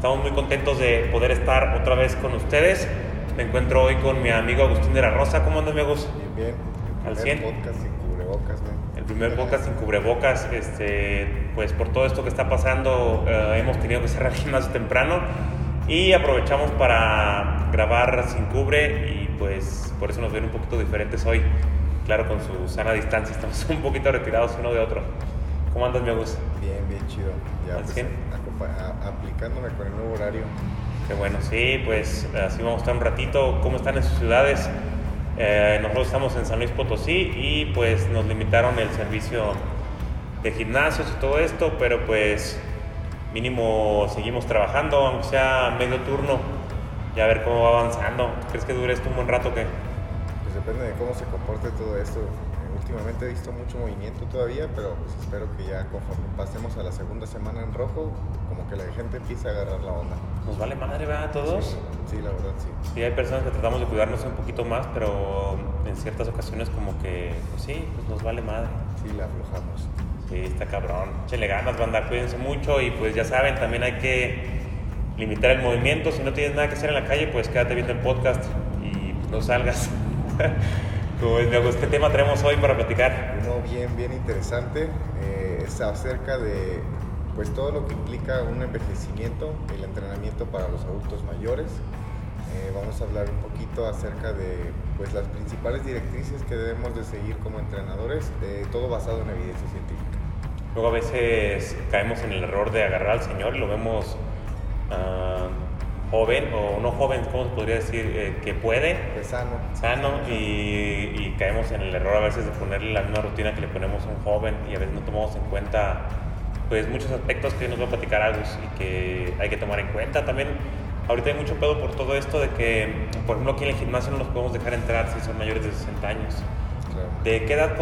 Estamos muy contentos de poder estar otra vez con ustedes. Me encuentro hoy con mi amigo Agustín de la Rosa. ¿Cómo andas, mi Agus? Bien, bien. Al El primer 100. podcast sin cubrebocas, güey. El primer podcast sin cubrebocas, este, pues por todo esto que está pasando, eh, hemos tenido que cerrar el gimnasio temprano y aprovechamos para grabar sin cubre y pues por eso nos ven un poquito diferentes hoy. Claro, con su sana distancia, estamos un poquito retirados uno de otro. ¿Cómo andas, mi Agus? Bien, bien chido. Ya, ¿Al pues, 100? Acopa- a- aplicándome con el nuevo horario. Qué bueno, sí, pues así vamos a estar un ratito. ¿Cómo están en sus ciudades? Eh, nosotros estamos en San Luis Potosí y pues nos limitaron el servicio de gimnasios y todo esto, pero pues mínimo seguimos trabajando, aunque sea medio turno, y a ver cómo va avanzando. ¿Crees que dure esto un buen rato o qué? Pues depende de cómo se comporte todo esto. Eh, últimamente he visto mucho movimiento todavía, pero pues espero que ya conforme pasemos a la segunda semana en rojo, que la gente empiece a agarrar la onda. Nos vale madre, ¿verdad? a Todos. Sí, sí, la verdad, sí. Sí, hay personas que tratamos de cuidarnos un poquito más, pero en ciertas ocasiones como que, pues sí, pues nos vale madre. Sí, la aflojamos. Sí, está cabrón. Échenle ganas, banda, cuídense mucho y pues ya saben, también hay que limitar el movimiento. Si no tienes nada que hacer en la calle, pues quédate viendo el podcast y pues, no salgas. Como es, Diego, ¿qué tema tenemos hoy para platicar? Uno bien, bien interesante. eh, es acerca de pues todo lo que implica un envejecimiento, el entrenamiento para los adultos mayores. Eh, vamos a hablar un poquito acerca de pues las principales directrices que debemos de seguir como entrenadores, eh, todo basado en evidencia científica. Luego a veces caemos en el error de agarrar al señor y lo vemos ah, joven o no joven, ¿cómo se podría decir? Eh, que puede, Pues sano. sano y, y caemos en el error a veces de ponerle la misma rutina que le ponemos a un joven y a veces no tomamos en cuenta pues muchos aspectos que nos va a platicar Agus y que hay que tomar en cuenta también ahorita hay mucho pedo por todo esto de que por ejemplo aquí en el gimnasio no los podemos dejar entrar si son mayores de 60 años Claro. ¿de qué edad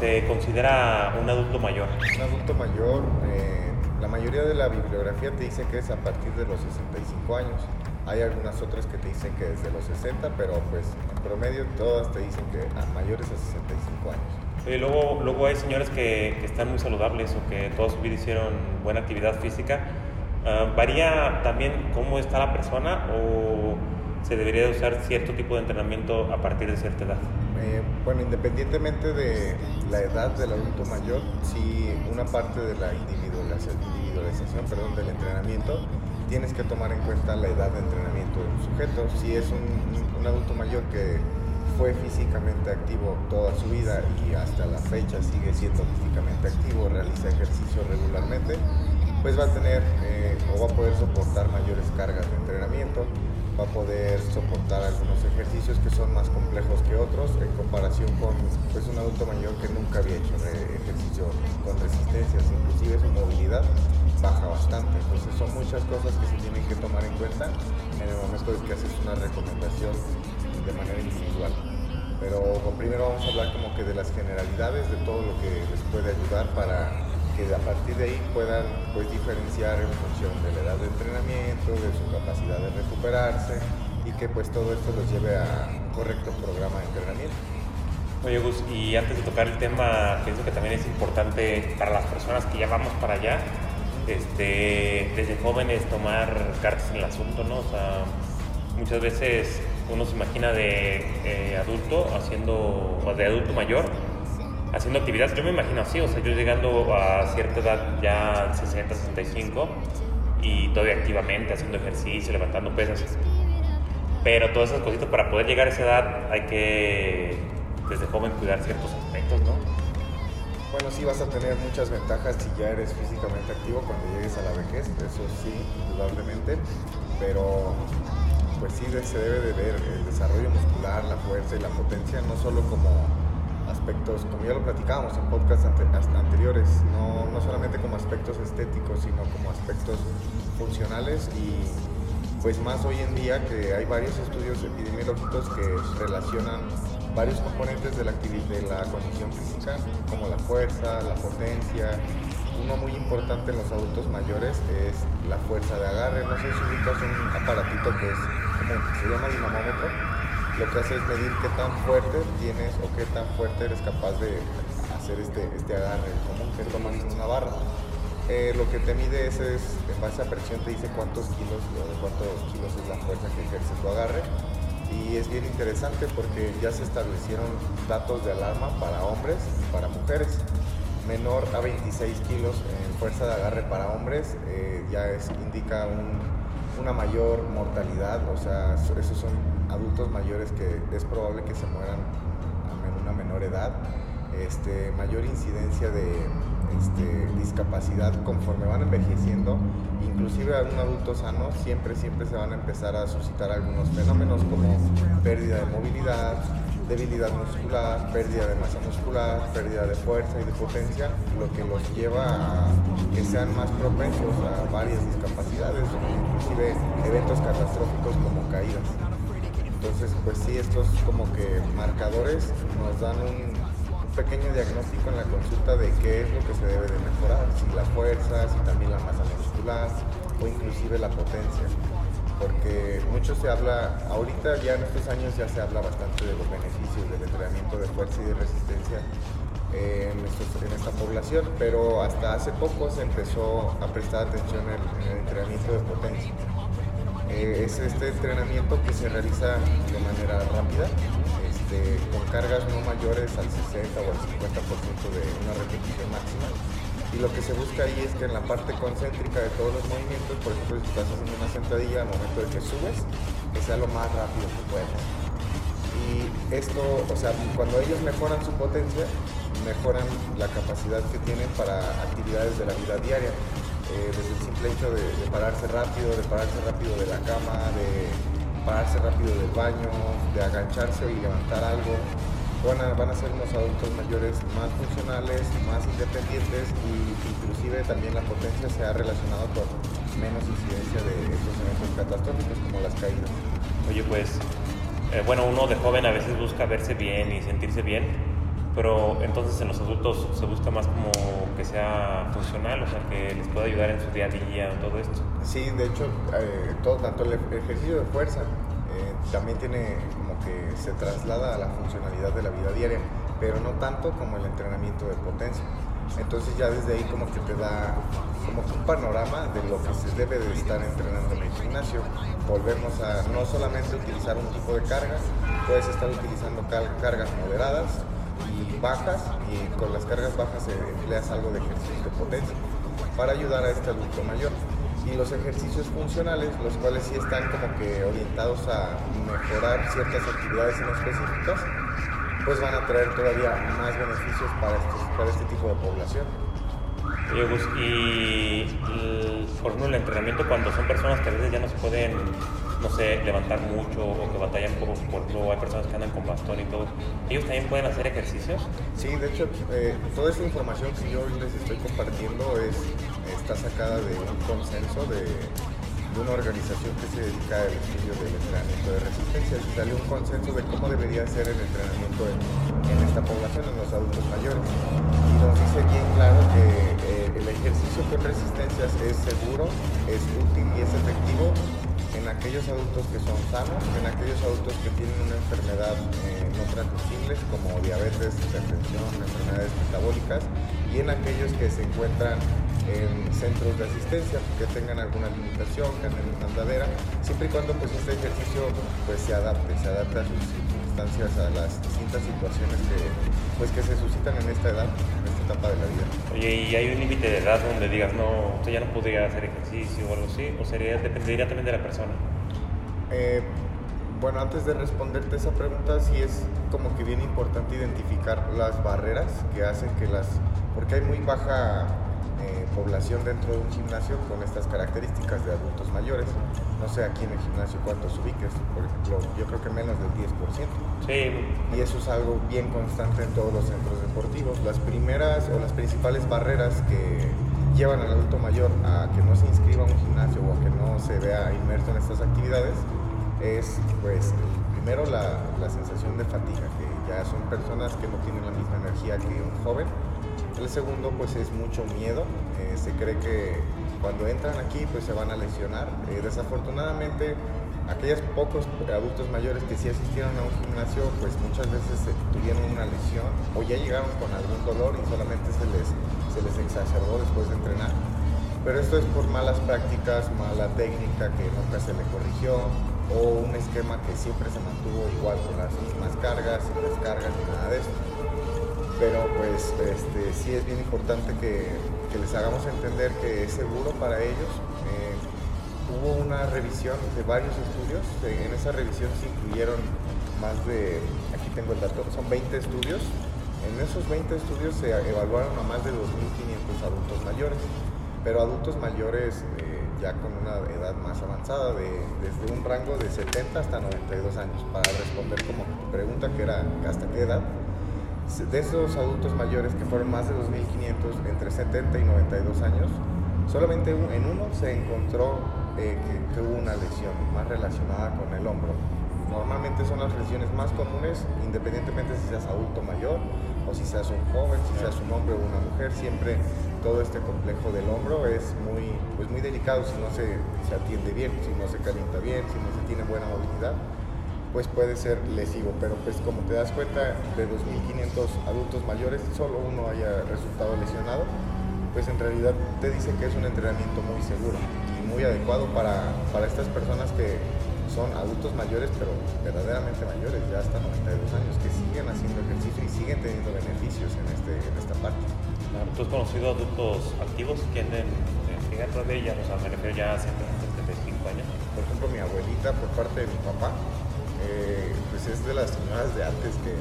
se considera un adulto mayor? Un adulto mayor, eh, la mayoría de la bibliografía te dice que es a partir de los 65 años. Hay algunas otras que te dicen que desde los 60, pero pues en promedio todas te dicen que a mayores a 65 años. Y luego, luego hay señores que, que están muy saludables o que toda su vida hicieron buena actividad física. Ah, ¿Varía también cómo está la persona o se debería de usar cierto tipo de entrenamiento a partir de cierta edad? Eh, bueno, independientemente de la edad del adulto mayor, sí una parte de la individualización, perdón, del entrenamiento, tienes que tomar en cuenta la edad de entrenamiento de un sujeto. Si es un, un adulto mayor que fue físicamente activo toda su vida y hasta la fecha sigue siendo físicamente activo, realiza ejercicio regularmente, pues va a tener eh, o va a poder soportar mayores cargas de entrenamiento, va a poder soportar algunos ejercicios que son más complejos que otros en comparación con pues, un adulto mayor que nunca había hecho ejercicio con resistencias, inclusive su movilidad baja bastante. Entonces son muchas cosas que se tienen que tomar en cuenta en el momento de que haces una recomendación de manera individual. Pero primero vamos a hablar como que de las generalidades, de todo lo que les puede ayudar para que a partir de ahí puedan pues diferenciar en función de la edad de entrenamiento, de su capacidad de recuperarse y que pues todo esto los lleve a un correcto programa de entrenamiento. Oye, Gus, y antes de tocar el tema, pienso que también es importante para las personas que ya vamos para allá, este, desde jóvenes tomar cartas en el asunto, ¿no? O sea, muchas veces uno se imagina de eh, adulto haciendo, o de adulto mayor, haciendo actividades. Yo me imagino así, o sea, yo llegando a cierta edad, ya 60, 65, y todavía activamente haciendo ejercicio, levantando pesas. Pero todas esas cositas para poder llegar a esa edad hay que desde joven cuidar ciertos aspectos, ¿no? Bueno, sí vas a tener muchas ventajas si ya eres físicamente activo cuando llegues a la vejez, eso sí, indudablemente, pero pues sí se debe de ver el desarrollo muscular, la fuerza y la potencia, no solo como aspectos, como ya lo platicábamos en podcasts ante- anteriores, no, no solamente como aspectos estéticos, sino como aspectos funcionales y pues más hoy en día que hay varios estudios epidemiológicos que relacionan varios componentes de la, de la condición física, como la fuerza, la potencia. Uno muy importante en los adultos mayores es la fuerza de agarre. No sé si ubicas un aparatito que es se llama dinamómetro. Lo que hace es medir qué tan fuerte tienes o qué tan fuerte eres capaz de hacer este, este agarre común que tomas una barra. Eh, lo que te mide es, en base a presión, te dice cuántos kilos o de cuántos kilos es la fuerza que ejerce tu agarre. Y es bien interesante porque ya se establecieron datos de alarma para hombres y para mujeres. Menor a 26 kilos en fuerza de agarre para hombres eh, ya indica una mayor mortalidad, o sea, esos son adultos mayores que es probable que se mueran a una menor edad. Este, mayor incidencia de este, discapacidad conforme van envejeciendo, inclusive a un adulto sano, siempre, siempre se van a empezar a suscitar algunos fenómenos como pérdida de movilidad, debilidad muscular, pérdida de masa muscular, pérdida de fuerza y de potencia, lo que los lleva a que sean más propensos a varias discapacidades, inclusive eventos catastróficos como caídas. Entonces, pues sí, estos como que marcadores nos dan un pequeño diagnóstico en la consulta de qué es lo que se debe de mejorar, si la fuerza, si también la masa muscular o inclusive la potencia. Porque mucho se habla, ahorita ya en estos años ya se habla bastante de los beneficios del entrenamiento de fuerza y de resistencia en, esta población, pero hasta hace poco se empezó a prestar atención en, el entrenamiento de potencia. Eh, es este entrenamiento que se realiza de manera rápida, con cargas no mayores al 60 o al 50% de una repetición máxima. Y lo que se busca ahí es que en la parte concéntrica de todos los movimientos, por ejemplo, si estás haciendo una sentadilla al momento de que subes, que sea lo más rápido que puedas. Y esto, o sea, cuando ellos mejoran su potencia, mejoran la capacidad que tienen para actividades de la vida diaria. Eh, desde el simple hecho de, pararse rápido, de pararse rápido de la cama, de pararse rápido del baño, de agancharse y levantar algo. Van a, van a ser unos adultos mayores más funcionales, más independientes y inclusive también la potencia se ha relacionado con menos incidencia de estos eventos catastróficos como las caídas. Oye, pues, eh, bueno, uno de joven a veces busca verse bien y sentirse bien, pero entonces en los adultos se busca más como que sea funcional, o sea, que les pueda ayudar en su día a día, todo esto. Sí, de hecho, eh, todo, tanto el ejercicio de fuerza eh, también tiene que se traslada a la funcionalidad de la vida diaria, pero no tanto como el entrenamiento de potencia. Entonces ya desde ahí como que te da como un panorama de lo que se debe de estar entrenando en el gimnasio. Volvemos a no solamente utilizar un tipo de carga, puedes estar utilizando cargas moderadas, y bajas y con las cargas bajas empleas algo de ejercicio de potencia para ayudar a este adulto mayor. Y los ejercicios funcionales, los cuales sí están como que orientados a mejorar ciertas actividades en específicas, pues van a traer todavía más beneficios para, para este tipo de población. y por ejemplo el entrenamiento cuando son personas que a veces ya no se pueden no sé, levantar mucho o que batallan por, por hay personas que andan con bastón y todo, ¿ellos también pueden hacer ejercicios? Sí, de hecho, eh, toda esta información que yo les estoy compartiendo es, está sacada de un consenso de, una organización que se dedica al estudio del entrenamiento de resistencia. Y salió un consenso de cómo debería ser el entrenamiento en, esta población, en los adultos mayores. Y nos dice bien claro que eh, el ejercicio con resistencias es seguro, es útil y es efectivo en aquellos adultos que son sanos, en aquellos adultos que tienen una enfermedad eh, no transmisibles como diabetes, hipertensión, enfermedades metabólicas y en aquellos que se encuentran en centros de asistencia que tengan alguna limitación, que anden en andadera, siempre y cuando pues este ejercicio pues se adapte, se adapte a sus circunstancias, a las distintas situaciones que pues que se suscitan en esta edad, en esta etapa de la vida. Oye, ¿y hay un límite de edad donde digas, no, usted ya no podría hacer ejercicio o algo así? ¿O sería, dependería también de la persona? Eh, bueno, antes de responderte esa pregunta, sí es como que bien importante identificar las barreras que hacen que las... porque hay muy baja eh, población dentro de un gimnasio con estas características de adultos mayores. No sé aquí en el gimnasio cuántos ubiques, por ejemplo, yo creo que menos del 10%. Sí. Y eso es algo bien constante en todos los centros deportivos. Las primeras o las principales barreras que llevan al adulto mayor a que no se inscriba a un gimnasio o a que no se vea inmerso en estas actividades es, pues, primero la, la sensación de fatiga, que ya son personas que no tienen la misma energía que un joven el segundo pues es mucho miedo, eh, se cree que cuando entran aquí pues se van a lesionar. Eh, desafortunadamente aquellos pocos adultos mayores que sí asistieron a un gimnasio pues muchas veces tuvieron una lesión o ya llegaron con algún dolor y solamente se les, se les exacerbó después de entrenar. Pero esto es por malas prácticas, mala técnica que nunca se le corrigió, o un esquema que siempre se mantuvo igual con las mismas cargas, sin descargas ni nada de esto. Pero pues este, sí es bien importante que, que les hagamos entender que es seguro para ellos. Eh, hubo una revisión de varios estudios, en esa revisión se incluyeron más de, aquí tengo el dato, son 20 estudios. En esos 20 estudios se evaluaron a más de 2.500 adultos mayores, pero adultos mayores eh, ya con una edad más avanzada, de, desde un rango de 70 hasta 92 años, para responder como pregunta que era hasta qué edad. De esos adultos mayores que fueron más de 2.500 entre 70 y 92 años, solamente en uno se encontró eh, que, hubo una lesión más relacionada con el hombro. Normalmente son las lesiones más comunes, independientemente si seas adulto mayor o si seas un joven, si seas un hombre o una mujer, siempre todo este complejo del hombro es muy, pues muy delicado si no se, se, atiende bien, si no se calienta bien, si no se tiene buena movilidad, pues puede ser lesivo. Pero pues como te das cuenta, de 2.500 adultos mayores, solo uno haya resultado lesionado, pues en realidad te dice que es un entrenamiento muy seguro y muy adecuado para, para estas personas que son adultos mayores, pero verdaderamente mayores, ya hasta 92 años, que siguen haciendo ejercicio y siguen teniendo beneficios en, este, en esta parte. ¿Tú has conocido adultos activos que anden dentro de ella? O sea, me refiero ya a 75 años. Por ejemplo, mi abuelita, por parte de mi papá, pues es de las señoras de antes que,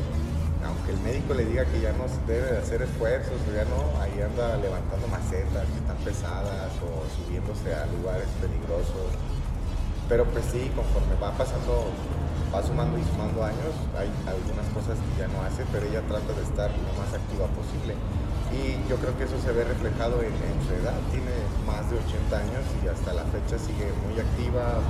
aunque el médico le diga que ya no se debe hacer esfuerzos, ya no, ahí anda levantando macetas que están pesadas o subiéndose a lugares peligrosos pero pues sí, conforme va pasando, va sumando y sumando años, hay algunas cosas que ya no hace, pero ella trata de estar lo más activa posible. Y yo creo que eso se ve reflejado en, su edad. Tiene más de 80 años y hasta la fecha sigue muy activa.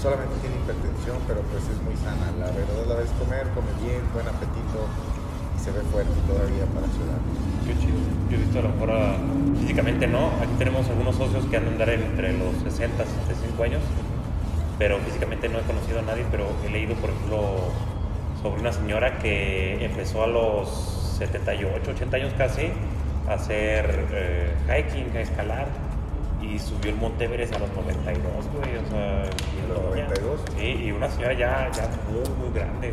Solamente tiene hipertensión, pero pues es muy sana. La verdad la ves comer, come bien, buen apetito y se ve fuerte todavía para su edad. Qué chido. Yo he visto a lo mejor ah, físicamente no. Aquí tenemos algunos socios que andan entre los 60 y 65 años pero físicamente no he conocido a nadie, pero he leído, por ejemplo, sobre una señora que empezó a los 78, 80 años casi a hacer eh, hiking, a escalar y subió el Monte Everest a los 92, güey, o sea, y los 92. Sí, y una señora ya, ya muy, muy grande.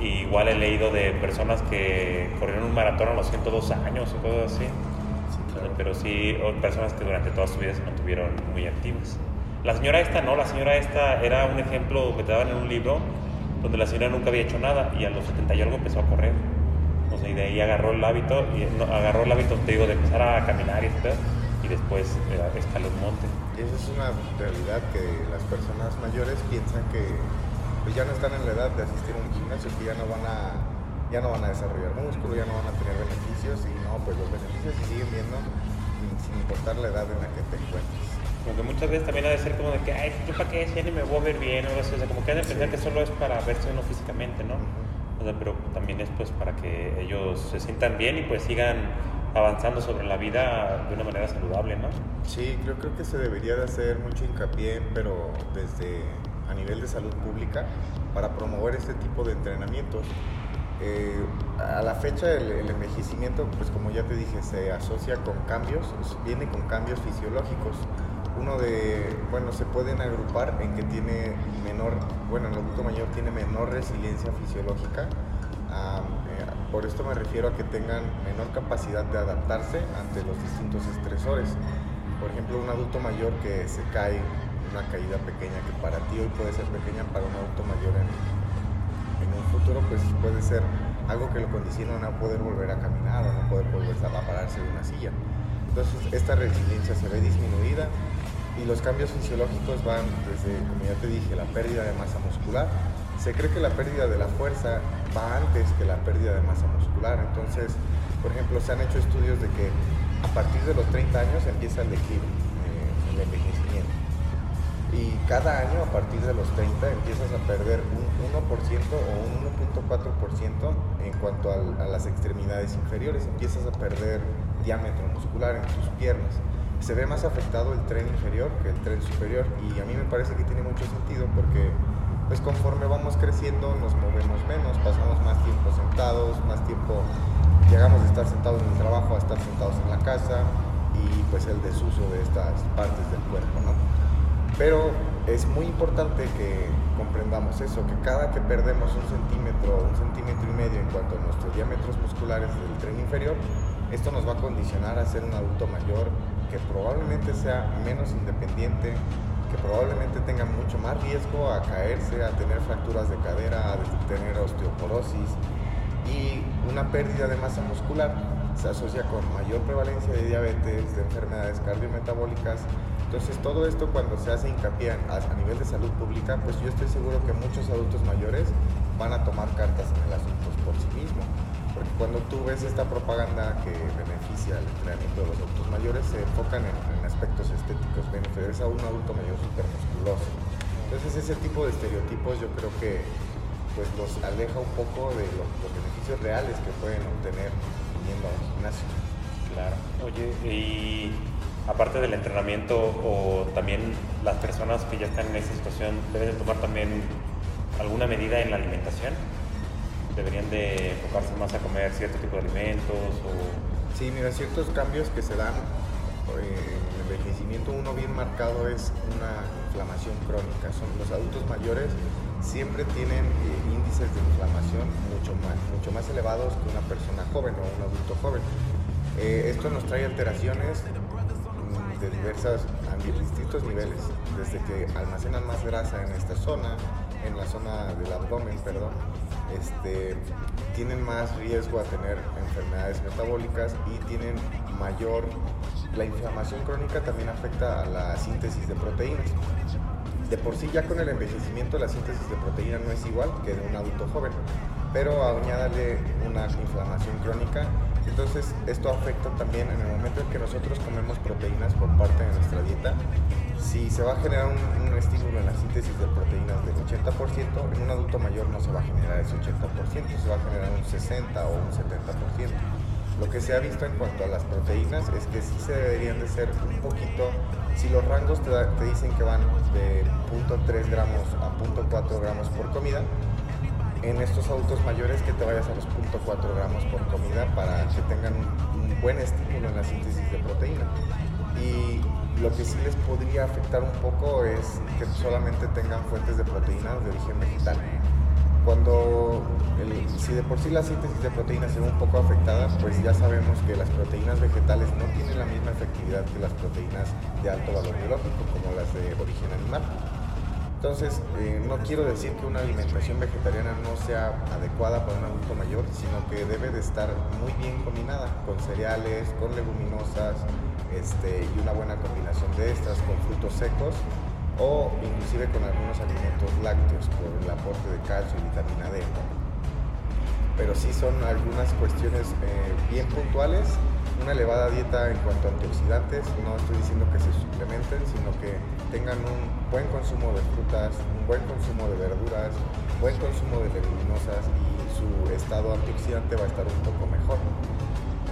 igual he leído de personas que corrieron un maratón a los 102 años o cosas así. Sí, claro. Pero sí, personas que durante toda su vida se mantuvieron muy activas. La señora esta no, la señora esta era un ejemplo que te daban en un libro donde la señora nunca había hecho nada y a los 70 y algo empezó a correr. Y de ahí agarró el hábito, y agarró el hábito, te digo, de empezar a caminar y etc. Y después eh, escaló un monte. Y esa es una realidad que las personas mayores piensan que pues, ya no están en la edad de asistir a un gimnasio, que ya no van a ya no van a desarrollar músculo, ya no van a tener beneficios y no, pues los beneficios se siguen viendo sin importar la edad en la que te encuentres como que muchas veces también ha de ser como de que, ay, yo para qué, si ya ni me voy a ver bien, o sea, como que ha de pensar que solo es para verse uno físicamente, ¿no? O sea, pero también es pues para que ellos se sientan bien y pues sigan avanzando sobre la vida de una manera saludable, ¿no? Sí, yo creo que se debería de hacer mucho hincapié, pero desde a nivel de salud pública, para promover este tipo de entrenamientos. Eh, a la fecha el, el, envejecimiento, pues como ya te dije, se asocia con cambios, viene con cambios fisiológicos uno de, bueno, se pueden agrupar en que tiene menor, bueno, el adulto mayor tiene menor resiliencia fisiológica. Eh, por esto me refiero a que tengan menor capacidad de adaptarse ante los distintos estresores. Por ejemplo, un adulto mayor que se cae, una caída pequeña que para ti hoy puede ser pequeña, para un adulto mayor en, en un futuro pues puede ser algo que lo condiciona a no poder volver a caminar o no poder volver a pararse de una silla. Entonces esta resiliencia se ve disminuida y los cambios fisiológicos van desde, como ya te dije, la pérdida de masa muscular. Se cree que la pérdida de la fuerza va antes que la pérdida de masa muscular. Entonces, por ejemplo, se han hecho estudios de que a partir de los 30 años empieza el declive, eh, el envejecimiento. Y cada año, a partir de los 30, empiezas a perder un 1% o un 1.4% en cuanto a las extremidades inferiores. Empiezas a perder diámetro muscular en tus piernas se ve más afectado el tren inferior que el tren superior y a mí me parece que tiene mucho sentido porque pues conforme vamos creciendo nos movemos menos, pasamos más tiempo sentados, más tiempo llegamos de estar sentados en el trabajo a estar sentados en la casa y pues el desuso de estas partes del cuerpo, ¿no? Pero es muy importante que comprendamos eso, que cada que perdemos un centímetro, un centímetro y medio en cuanto a nuestros diámetros musculares del tren inferior, esto nos va a condicionar a ser un adulto mayor que probablemente sea menos independiente, que probablemente tenga mucho más riesgo a caerse, a tener fracturas de cadera, a tener osteoporosis y una pérdida de masa muscular se asocia con mayor prevalencia de diabetes, de enfermedades cardiometabólicas. Entonces todo esto cuando se hace hincapié a, nivel de salud pública, pues yo estoy seguro que muchos adultos mayores van a tomar cartas en el asunto por sí mismos. Cuando tú ves esta propaganda que beneficia el entrenamiento de los adultos mayores, se enfocan en, aspectos estéticos, beneficios a un adulto mayor súper musculoso. Entonces ese tipo de estereotipos yo creo que pues los aleja un poco de los beneficios reales que pueden obtener yendo a gimnasio. Claro. Oye, y aparte del entrenamiento o también las personas que ya están en esa situación deben de tomar también alguna medida en la alimentación. Deberían de enfocarse más a comer cierto tipo de alimentos o... Sí, mira, ciertos cambios que se dan eh, en el envejecimiento, uno bien marcado es una inflamación crónica. Son los adultos mayores siempre tienen eh, índices de inflamación mucho más, mucho más elevados que una persona joven o un adulto joven. Eh, esto nos trae alteraciones mm, de diversas, distintos niveles, desde que almacenan más grasa en esta zona, en la zona del abdomen, perdón, este, tienen más riesgo a tener enfermedades metabólicas y tienen mayor, la inflamación crónica también afecta a la síntesis de proteínas. De por sí ya con el envejecimiento la síntesis de proteína no es igual que de un adulto joven, pero añádale una inflamación crónica, entonces esto afecta también en el momento en que nosotros comemos proteínas por parte de nuestra dieta, si se va a generar un, estímulo en la síntesis de proteínas del 80%, en un adulto mayor no se va a generar ese 80%, se va a generar un 60 o un 70%. Lo que se ha visto en cuanto a las proteínas es que sí se deberían de ser un poquito si los rangos te, dicen que van de 0.3 gramos a 0.4 gramos por comida, en estos adultos mayores que te vayas a los 0.4 gramos por comida para que tengan un, buen estímulo en la síntesis de proteína. Y lo que sí les podría afectar un poco es que solamente tengan fuentes de proteínas de origen vegetal cuando si de por sí la síntesis de proteínas se ve un poco afectada, pues ya sabemos que las proteínas vegetales no tienen la misma efectividad que las proteínas de alto valor biológico, como las de origen animal. Entonces, eh, no quiero decir que una alimentación vegetariana no sea adecuada para un adulto mayor, sino que debe de estar muy bien combinada con cereales, con leguminosas este, y una buena combinación de estas con frutos secos o inclusive con algunos alimentos lácteos por el aporte de calcio y vitamina D. Pero sí son algunas cuestiones eh, bien puntuales, una elevada dieta en cuanto a antioxidantes, no estoy diciendo que se suplementen, sino que tengan un buen consumo de frutas, un buen consumo de verduras, buen consumo de leguminosas y su estado antioxidante va a estar un poco mejor.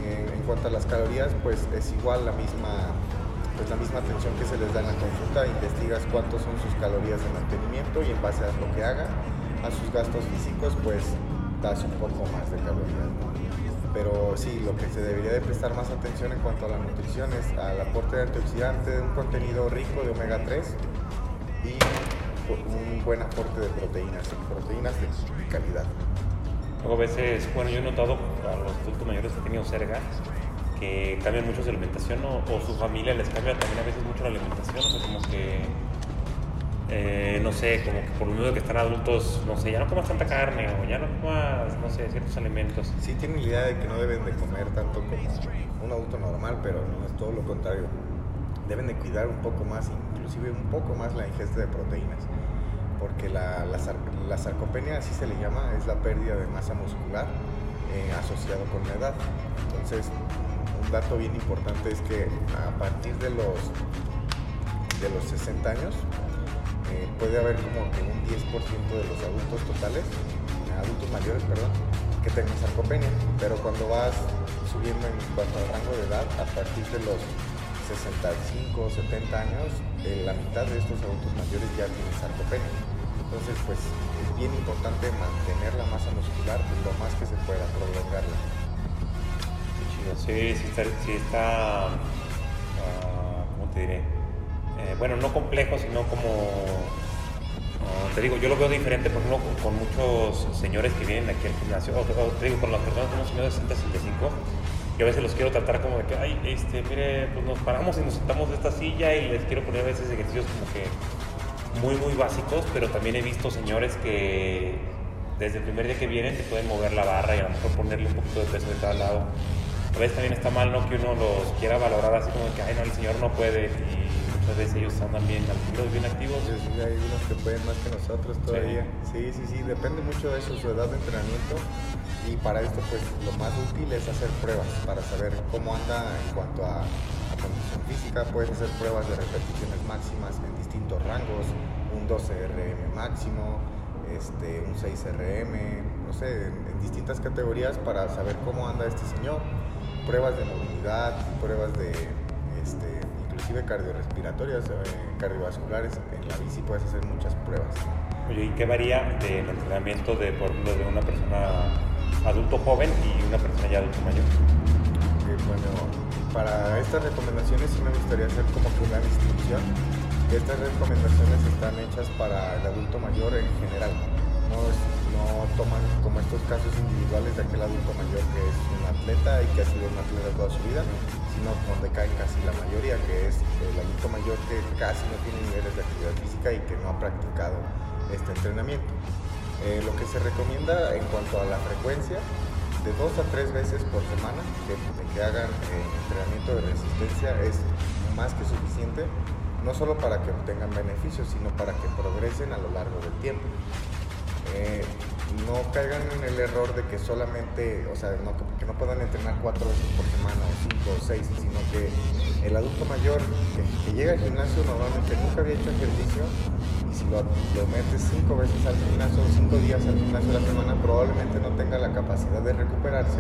Eh, en cuanto a las calorías, pues es igual la misma pues la misma atención que se les da en la consulta, investigas cuántos son sus calorías de mantenimiento y en base a lo que haga, a sus gastos físicos, pues das un poco más de calorías. Pero sí, lo que se debería de prestar más atención en cuanto a la nutrición es al aporte de antioxidantes, un contenido rico de omega 3 y un buen aporte de proteínas, proteínas de calidad. Luego a veces, bueno, yo he notado a los adultos mayores que he tenido cerca, que cambian mucho su alimentación o, su familia les cambia también a veces mucho la alimentación, o sea, como que, eh, no sé, como que por lo menos que están adultos, no sé, ya no comas tanta carne o ya no comas, no sé, ciertos alimentos. Sí tienen la idea de que no deben de comer tanto como un adulto normal, pero no es todo lo contrario. Deben de cuidar un poco más, inclusive un poco más la ingesta de proteínas, porque la, la, sarcopenia, así se le llama, es la pérdida de masa muscular eh, asociado con la edad. Entonces, un dato bien importante es que a partir de los, de los 60 años eh, puede haber como que un 10% de los adultos totales, adultos mayores, perdón, que tengan sarcopenia. Pero cuando vas subiendo en cuanto al rango de edad, a partir de los 65 o 70 años, eh, la mitad de estos adultos mayores ya tienen sarcopenia. Entonces, pues es bien importante mantener la masa muscular lo más que se pueda, prolongarla. Sí, sí está, te diré? Eh, bueno, no complejo, sino como te digo, yo lo veo diferente, por ejemplo, con, muchos señores que vienen aquí al gimnasio, o, te digo, con las personas que hemos tenido de 60 65, yo a veces los quiero tratar como de que, ay, este, mire, pues nos paramos y nos sentamos de esta silla y les quiero poner a veces ejercicios como que muy, muy básicos, pero también he visto señores que desde el primer día que vienen te pueden mover la barra y a lo mejor ponerle un poquito de peso de cada lado. A veces también está mal, ¿no? Que uno los quiera valorar así como que, ay, no, el señor no puede. Muchas veces ellos andan bien activos, bien activos. Sí, sí, hay unos que pueden más que nosotros todavía. Sí. sí, sí, Depende mucho de eso, su edad de entrenamiento. Y para esto, pues, lo más útil es hacer pruebas para saber cómo anda en cuanto a, condición física. Puedes hacer pruebas de repeticiones máximas en distintos rangos, un 12 RM máximo, este, un 6 RM, no sé, en, en distintas categorías para saber cómo anda este señor. Pruebas de movilidad, pruebas de este, inclusive cardiorrespiratorias, eh, cardiovasculares, en la bici puedes hacer muchas pruebas. Oye, ¿y qué varía del entrenamiento de, por ejemplo, de una persona adulto joven y una persona ya adulto mayor? bueno, para estas recomendaciones sí me gustaría hacer como que una distinción. Estas recomendaciones están hechas para el adulto mayor en general. No, no toman como estos casos individuales de aquel adulto mayor que es un atleta y que ha sido un atleta toda su vida, sino donde caen casi la mayoría, que es el adulto mayor que casi no tiene niveles de actividad física y que no ha practicado este entrenamiento. Eh, lo que se recomienda en cuanto a la frecuencia, de dos a tres veces por semana que, hagan eh, entrenamiento de resistencia es más que suficiente, no solo para que obtengan beneficios, sino para que progresen a lo largo del tiempo. Eh, no caigan en el error de que solamente, o sea, no, que no puedan entrenar cuatro veces por semana o cinco o seis, sino que el adulto mayor que, llega al gimnasio normalmente nunca había hecho ejercicio y si lo, lo metes cinco veces al gimnasio, cinco días al gimnasio a la semana, probablemente no tenga la capacidad de recuperarse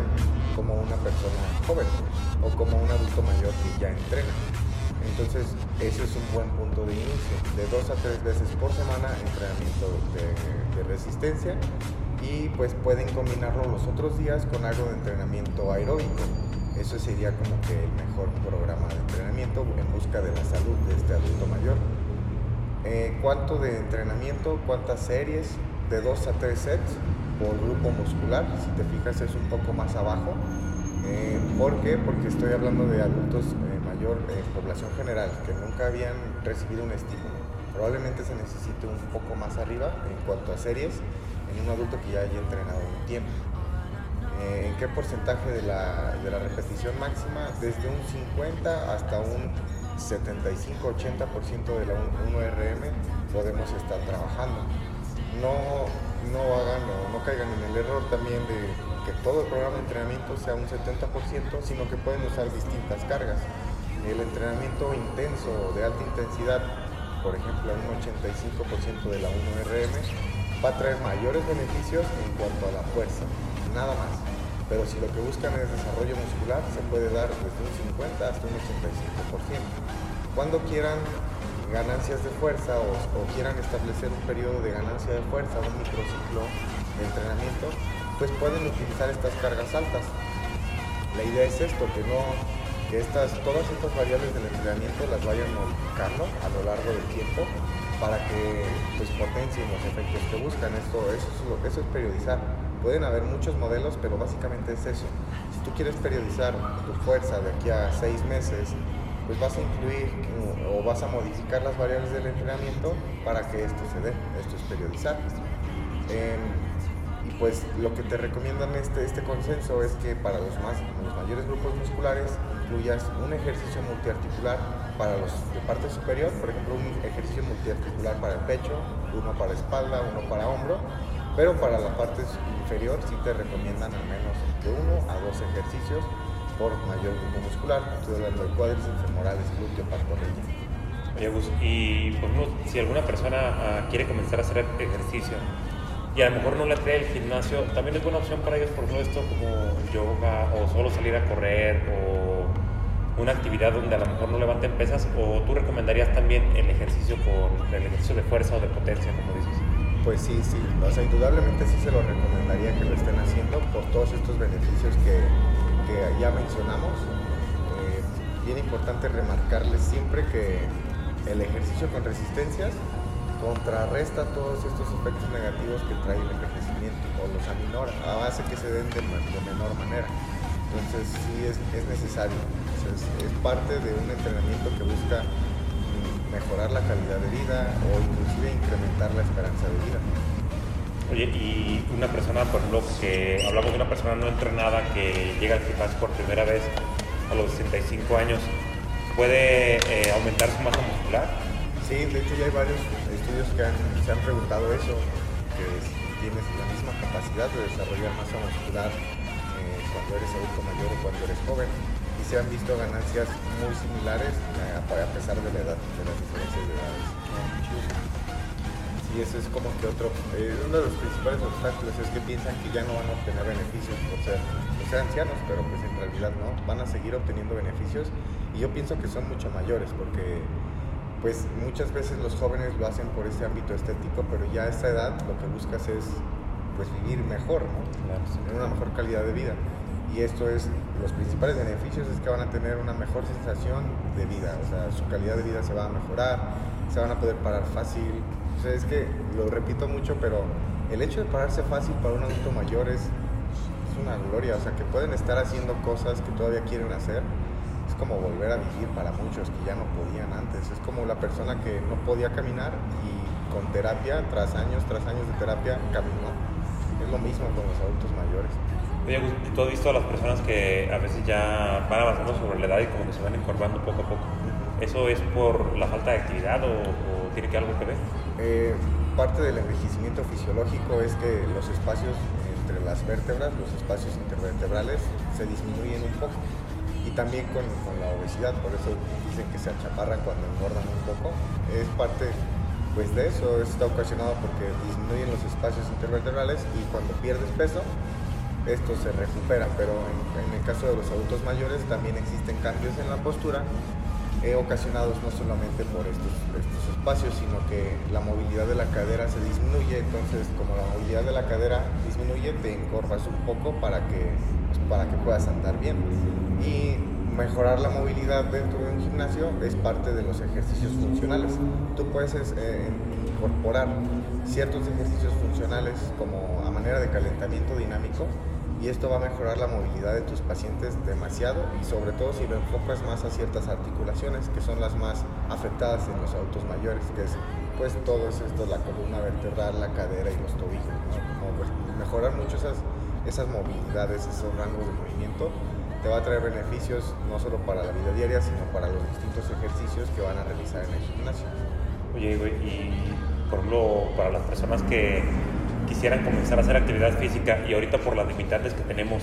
como una persona joven o como un adulto mayor que ya entrena. Entonces, ese es un buen punto de inicio. De dos a tres veces por semana, entrenamiento de, resistencia y pues pueden combinarlo los otros días con algo de entrenamiento aeróbico. Eso sería como que el mejor programa de entrenamiento en busca de la salud de este adulto mayor. Eh, ¿Cuánto de entrenamiento? ¿Cuántas series? De dos a tres sets por grupo muscular. Si te fijas es un poco más abajo. Eh, ¿Por qué? Porque estoy hablando de adultos eh, mayor, población general, que nunca habían recibido un estímulo. Probablemente se necesite un poco más arriba en cuanto a series en un adulto que ya haya entrenado un tiempo. Eh, ¿En qué porcentaje de la, de la, repetición máxima? Desde un 50 hasta un 75-80% de la 1RM podemos estar trabajando. No, no hagan o no caigan en el error también de que todo el programa de entrenamiento sea un 70%, sino que pueden usar distintas cargas. El entrenamiento intenso de alta intensidad, por ejemplo, un 85% de la 1RM, va a traer mayores beneficios en cuanto a la fuerza, nada más. Pero si lo que buscan es desarrollo muscular, se puede dar desde un 50 hasta un 85%. Cuando quieran ganancias de fuerza o, quieran establecer un periodo de ganancia de fuerza, un microciclo de entrenamiento, pues pueden utilizar estas cargas altas. La idea es esto, que no que estas, todas estas variables del entrenamiento las vayan modificando a lo largo del tiempo para que pues, potencien los efectos que buscan. Esto, eso, es, eso es periodizar. Pueden haber muchos modelos, pero básicamente es eso. Si tú quieres periodizar tu fuerza de aquí a seis meses, pues vas a incluir o vas a modificar las variables del entrenamiento para que esto se dé. Esto es periodizar. Em, pues lo que te recomiendan este, este consenso es que para los, más, los mayores grupos musculares incluyas un ejercicio multiarticular para los de parte superior, por ejemplo, un ejercicio multiarticular para el pecho, uno para espalda, uno para hombro, pero para la parte inferior sí te recomiendan al menos de uno a dos ejercicios por mayor grupo muscular. Estoy hablando de cuádriceps, femorales, glúteo, pantorrilla. Oye, y por si alguna persona uh, quiere comenzar a hacer ejercicio y a lo mejor no le atrae el gimnasio, también es buena opción para ellos, por ejemplo, esto como yoga o solo salir a correr o una actividad donde a lo mejor no levanten pesas o tú recomendarías también el ejercicio con el ejercicio de fuerza o de potencia, como dices? Pues sí, sí, o sea, indudablemente sí se lo recomendaría que lo estén haciendo por todos estos beneficios que, que ya mencionamos. Eh, bien importante remarcarles siempre que el ejercicio con resistencias contrarresta todos estos efectos negativos que trae el envejecimiento o los aminora, hace que se den de, menor manera. Entonces sí es, necesario, es, parte de un entrenamiento que busca mejorar la calidad de vida o inclusive incrementar la esperanza de vida. Oye, y una persona, por ejemplo, que hablamos de una persona no entrenada que llega al gimnasio por primera vez a los 65 años, ¿puede eh, aumentar su masa muscular? Sí, de hecho ya hay varios estudios que se han preguntado eso, que si tienes la misma capacidad de desarrollar masa muscular eh, cuando eres adulto mayor o cuando eres joven. Y se han visto ganancias muy similares eh, a pesar de la edad, de las diferencias de edades. Y eso es como que otro, eh, uno de los principales obstáculos es que piensan que ya no van a obtener beneficios por ser, por ser ancianos, pero pues en realidad no, van a seguir obteniendo beneficios y yo pienso que son mucho mayores porque pues muchas veces los jóvenes lo hacen por este ámbito estético, pero ya a esta edad lo que buscas es pues vivir mejor, ¿no? tener una mejor calidad de vida. Y esto es, los principales beneficios es que van a tener una mejor sensación de vida, o sea, su calidad de vida se va a mejorar, se van a poder parar fácil. O sea, es que lo repito mucho, pero el hecho de pararse fácil para un adulto mayor es, es una gloria, o sea, que pueden estar haciendo cosas que todavía quieren hacer como volver a vivir para muchos que ya no podían antes. Es como la persona que no podía caminar y con terapia, tras años, tras años de terapia, caminó. Es lo mismo con los adultos mayores. Oye, ¿tú has visto a las personas que a veces ya van avanzando sobre la edad y como que se van encorvando poco a poco? ¿Eso es por la falta de actividad o, tiene que algo que ver? Eh, parte del envejecimiento fisiológico es que los espacios entre las vértebras, los espacios intervertebrales, se disminuyen un poco también con, la obesidad, por eso dicen que se achaparran cuando engordan un poco. Es parte pues de eso, está ocasionado porque disminuyen los espacios intervertebrales y cuando pierdes peso, esto se recupera, pero en, el caso de los adultos mayores también existen cambios en la postura eh, ocasionados no solamente por estos, estos espacios, sino que la movilidad de la cadera se disminuye, entonces como la movilidad de la cadera disminuye, te encorvas un poco para que, pues, para que puedas andar bien y mejorar la movilidad dentro de un gimnasio es parte de los ejercicios funcionales. Tú puedes eh, incorporar ciertos ejercicios funcionales como a manera de calentamiento dinámico y esto va a mejorar la movilidad de tus pacientes demasiado y sobre todo si lo enfocas más a ciertas articulaciones que son las más afectadas en los adultos mayores, que es pues todo es esto, la columna vertebral, la cadera y los tobillos. Pues, mejorar mucho esas, esas movilidades, esos rangos de movimiento te va a traer beneficios no solo para la vida diaria, sino para los distintos ejercicios que van a realizar en el gimnasio. Oye, y por ejemplo, para las personas que quisieran comenzar a hacer actividad física y ahorita por las limitantes que tenemos,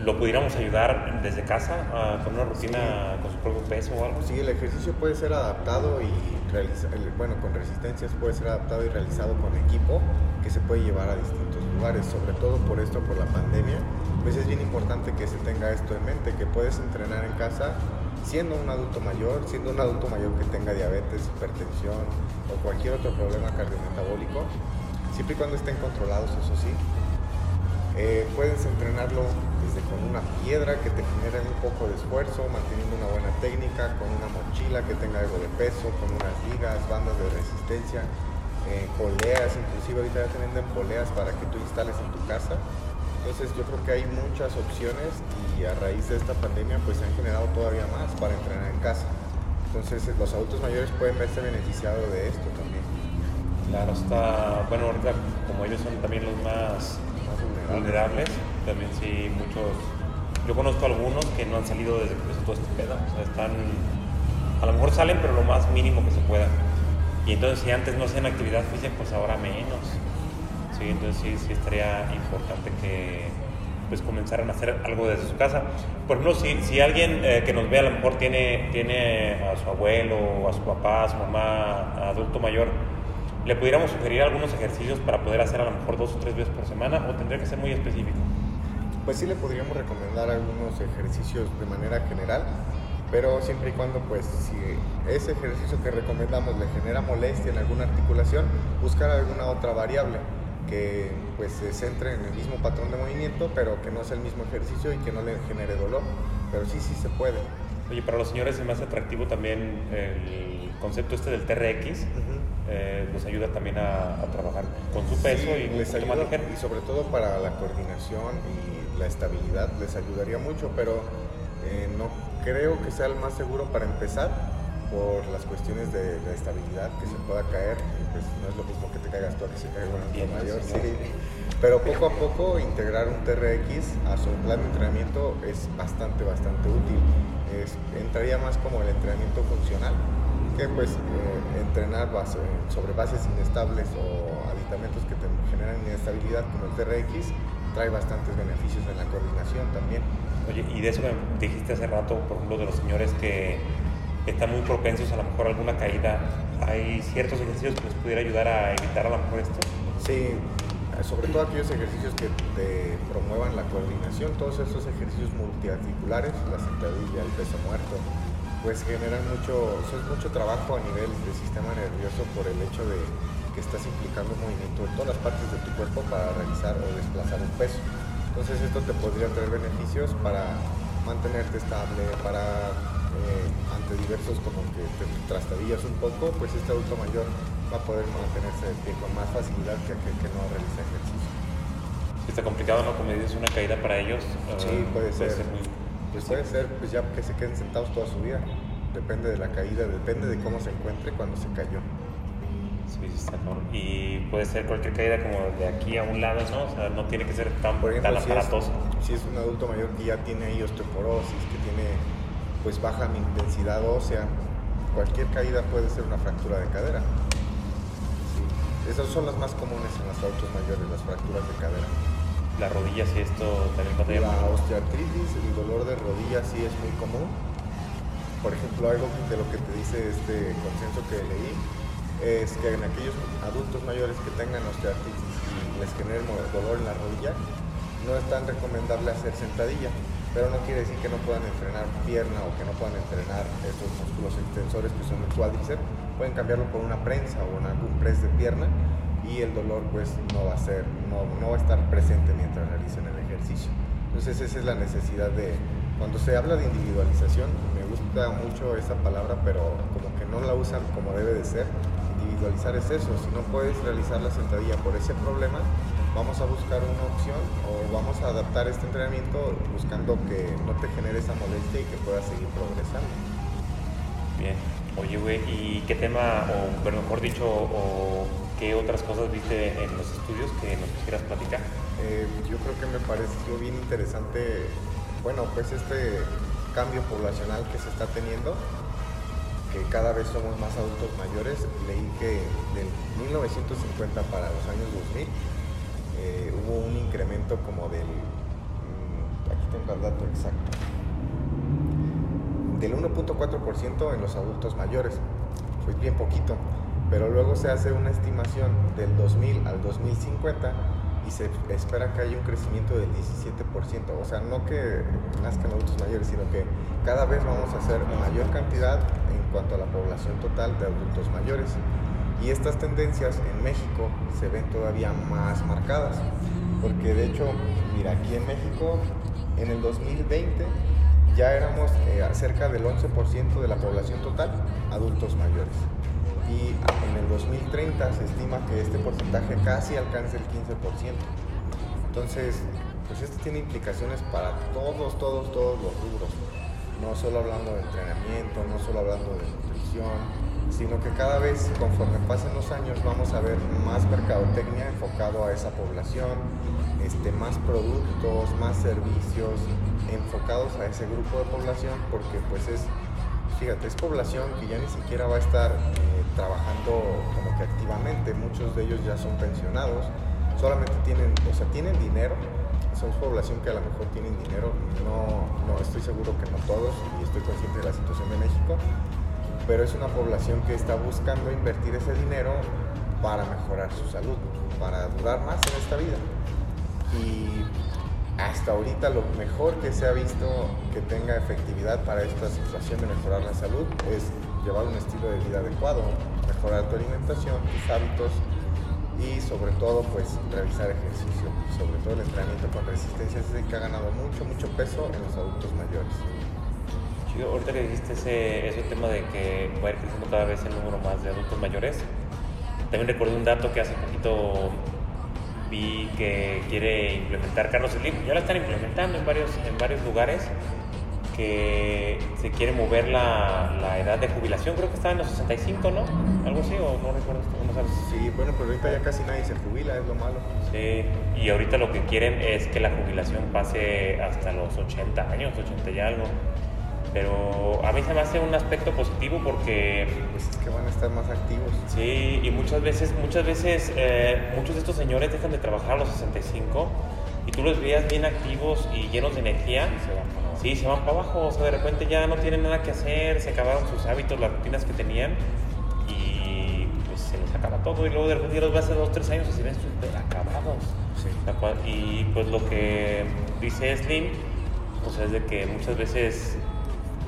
¿lo pudiéramos ayudar desde casa con una rutina con su propio peso o algo? Sí, el ejercicio puede ser adaptado y realizado, bueno, con resistencias puede ser adaptado y realizado con equipo que se puede llevar a distintos lugares, sobre todo por esto, por la pandemia pues es bien importante que se tenga esto en mente, que puedes entrenar en casa siendo un adulto mayor, siendo un adulto mayor que tenga diabetes, hipertensión o cualquier otro problema cardiometabólico, siempre y cuando estén controlados, eso sí. Eh, puedes entrenarlo desde con una piedra que te genere un poco de esfuerzo, manteniendo una buena técnica, con una mochila que tenga algo de peso, con unas ligas, bandas de resistencia, eh, poleas, inclusive ahorita ya te venden poleas para que tú instales en tu casa entonces yo creo que hay muchas opciones y a raíz de esta pandemia pues se han generado todavía más para entrenar en casa. Entonces los adultos mayores pueden verse beneficiados de esto también. Claro, está, bueno, ahorita como ellos son también los más, vulnerables. también sí muchos, yo conozco algunos que no han salido desde que empezó todo este pedo, o sea, están, a lo mejor salen pero lo más mínimo que se pueda. Y entonces si antes no hacían actividad física, pues ahora menos entonces sí, sí estaría importante que pues comenzaran a hacer algo desde su casa. Por ejemplo, si, si alguien eh, que nos ve a lo mejor tiene, tiene a su abuelo, a su papá, a su mamá, adulto mayor, ¿le pudiéramos sugerir algunos ejercicios para poder hacer a lo mejor dos o tres veces por semana o tendría que ser muy específico? Pues sí le podríamos recomendar algunos ejercicios de manera general, pero siempre y cuando pues si ese ejercicio que recomendamos le genera molestia en alguna articulación, buscar alguna otra variable que pues se centre en el mismo patrón de movimiento, pero que no sea el mismo ejercicio y que no le genere dolor. Pero sí, sí se puede. Oye, para los señores es más atractivo también el concepto este del TRX. Eh, les ayuda también a, trabajar con su peso y les ayuda, y sobre todo para la coordinación y la estabilidad les ayudaría mucho, pero eh, no creo que sea el más seguro para empezar por las cuestiones de, estabilidad, que se pueda caer, pues no es lo mismo que te caigas tú a que se caiga un mayor, sí. Pero poco a poco integrar un TRX a su plan de entrenamiento es bastante, bastante útil. entraría más como el entrenamiento funcional, que pues eh, entrenar sobre bases inestables o aditamentos que te generan inestabilidad como el TRX trae bastantes beneficios en la coordinación también. Y de eso me dijiste hace rato, por ejemplo, de los señores que están muy propensos a lo mejor alguna caída. ¿Hay ciertos ejercicios que les pudiera ayudar a evitar a lo mejor esto? Sí, sobre todo aquellos ejercicios que te promuevan la coordinación, todos estos ejercicios multiarticulares, la sentadilla, el peso muerto, pues generan mucho, eso es mucho trabajo a nivel del sistema nervioso por el hecho de que estás implicando movimiento en todas las partes de tu cuerpo para realizar o desplazar un peso. Entonces esto te podría traer beneficios para mantenerte estable, para eh, ante diversos como que te trastabillas un poco, pues este adulto mayor va a poder mantenerse de pie con más facilidad que aquel que no realiza ejercicio. está complicado, ¿no? Como dices, una caída para ellos. Sí, ah, puede, ser. Pues puede ser, pues ya que se queden sentados toda su vida. Depende de la caída, depende de cómo se encuentre cuando se cayó. Sí, Y puede ser cualquier caída como de aquí a un lado, ¿no? O sea, no tiene que ser tan, Por ejemplo, tan aparatoso. Si es, si es un adulto mayor que ya tiene ahí osteoporosis, que tiene pues baja mi intensidad ósea. Cualquier caída puede ser una fractura de cadera. Esas son las más comunes en los adultos mayores, las fracturas de cadera. La rodilla, sí, esto también podría... La osteoartritis, el dolor de rodilla sí es muy común. Por ejemplo, algo de lo que te dice este consenso que leí es que en aquellos adultos mayores que tengan osteoartritis y les genere dolor en la rodilla, no es tan recomendable hacer sentadilla pero no quiere decir que no puedan entrenar pierna o que no puedan entrenar estos músculos extensores que son el cuádriceps. Pueden cambiarlo por una prensa o algún press de pierna y el dolor pues no va a ser, no, no va a estar presente mientras realicen el ejercicio. Entonces esa es la necesidad de, cuando se habla de individualización, me gusta mucho esa palabra, pero como que no la usan como debe de ser. Individualizar es eso, si no puedes realizar la sentadilla por ese problema, vamos a buscar una opción o vamos a adaptar este entrenamiento buscando que no te genere esa molestia y que puedas seguir progresando. Bien, oye, güey, ¿y qué tema, o pero mejor dicho, o qué otras cosas viste en los estudios que nos quisieras platicar? Eh, yo creo que me pareció bien interesante, bueno, pues este cambio poblacional que se está teniendo, que cada vez somos más adultos mayores. Leí que del 1950 para los años 2000 eh, hubo un incremento como del, mm, aquí tengo el dato exacto, del 1.4% en los adultos mayores, fue bien poquito, pero luego se hace una estimación del 2000 al 2050 y se espera que haya un crecimiento del 17%, o sea, no que nazcan adultos mayores, sino que cada vez vamos a hacer mayor cantidad cuanto a la población total de adultos mayores. Y estas tendencias en México se ven todavía más marcadas, porque de hecho, mira, aquí en México, en el 2020, ya éramos eh, cerca del 11% de la población total adultos mayores. Y en el 2030 se estima que este porcentaje casi alcance el 15%. Entonces, pues esto tiene implicaciones para todos, todos, todos los rubros. No solo hablando de entrenamiento, no solo hablando de nutrición, sino que cada vez conforme pasen los años vamos a ver más mercadotecnia enfocado a esa población, este, más productos, más servicios enfocados a ese grupo de población, porque pues es, fíjate, es población que ya ni siquiera va a estar eh, trabajando como que activamente, muchos de ellos ya son pensionados, solamente tienen, o sea, tienen dinero, son población que a lo mejor tienen dinero, no, no estoy seguro que no todos, y estoy consciente de la situación de México, pero es una población que está buscando invertir ese dinero para mejorar su salud, para durar más en esta vida. Y hasta ahorita lo mejor que se ha visto que tenga efectividad para esta situación de mejorar la salud es llevar un estilo de vida adecuado, mejorar tu alimentación, tus hábitos y sobre todo pues realizar ejercicio, sobre todo el entrenamiento con resistencia es el que ha ganado mucho, mucho peso en los adultos mayores. Chido, ahorita que dijiste ese, ese tema de que va a ir creciendo cada vez el número más de adultos mayores, también recordé un dato que hace poquito vi que quiere implementar Carlos Slim. Ya lo están implementando en varios, en varios lugares que se quiere mover la, la, edad de jubilación, creo que está en los 65, ¿no? Algo así, o no recuerdo, no sabes. Sí, bueno, pues ahorita ya casi nadie se jubila, es lo malo. Sí, y ahorita lo que quieren es que la jubilación pase hasta los 80 años, 80 y algo. Pero a mí se me hace un aspecto positivo porque... Pues es que van a estar más activos. Sí, y muchas veces, muchas veces, eh, muchos de estos señores dejan de trabajar a los 65 y tú los veías bien activos y llenos de energía. Se van. Sí, se van para abajo, o sea, de repente ya no tienen nada que hacer, se acabaron sus hábitos, las rutinas que tenían y pues se les acaba todo y luego de repente ya los ves hace dos, tres años y se ven súper acabados. Sí. Y pues lo que dice Slim, pues es de que muchas veces,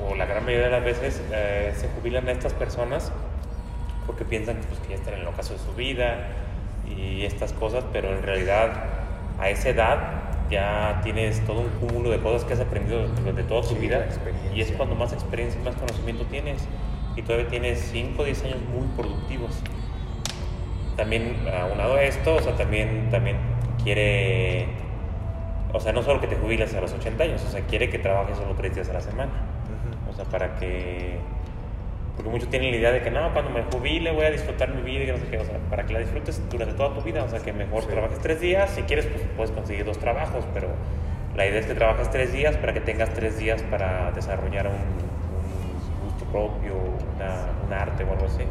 o la gran mayoría de las veces, eh, se jubilan a estas personas porque piensan que, pues, que ya están en el ocaso de su vida y estas cosas, pero en realidad a esa edad ya tienes todo un cúmulo de cosas que has aprendido durante toda tu Sí, vida y es cuando más experiencia y más conocimiento tienes y todavía tienes 5 o 10 años muy productivos. También aunado a esto, o sea, también, también quiere, o sea, no solo que te jubiles a los 80 años, o sea, quiere que trabajes solo 3 días a la semana. O sea, para que, porque muchos tienen la idea de que no, cuando me jubile voy a disfrutar mi vida y que no sé qué, o sea, para que la disfrutes durante toda tu vida, o sea, que mejor Sí. trabajes 3 días, si quieres, pues puedes conseguir dos trabajos, pero la idea es que trabajes 3 días para que tengas 3 días para desarrollar un, un gusto propio, una, un arte o algo así.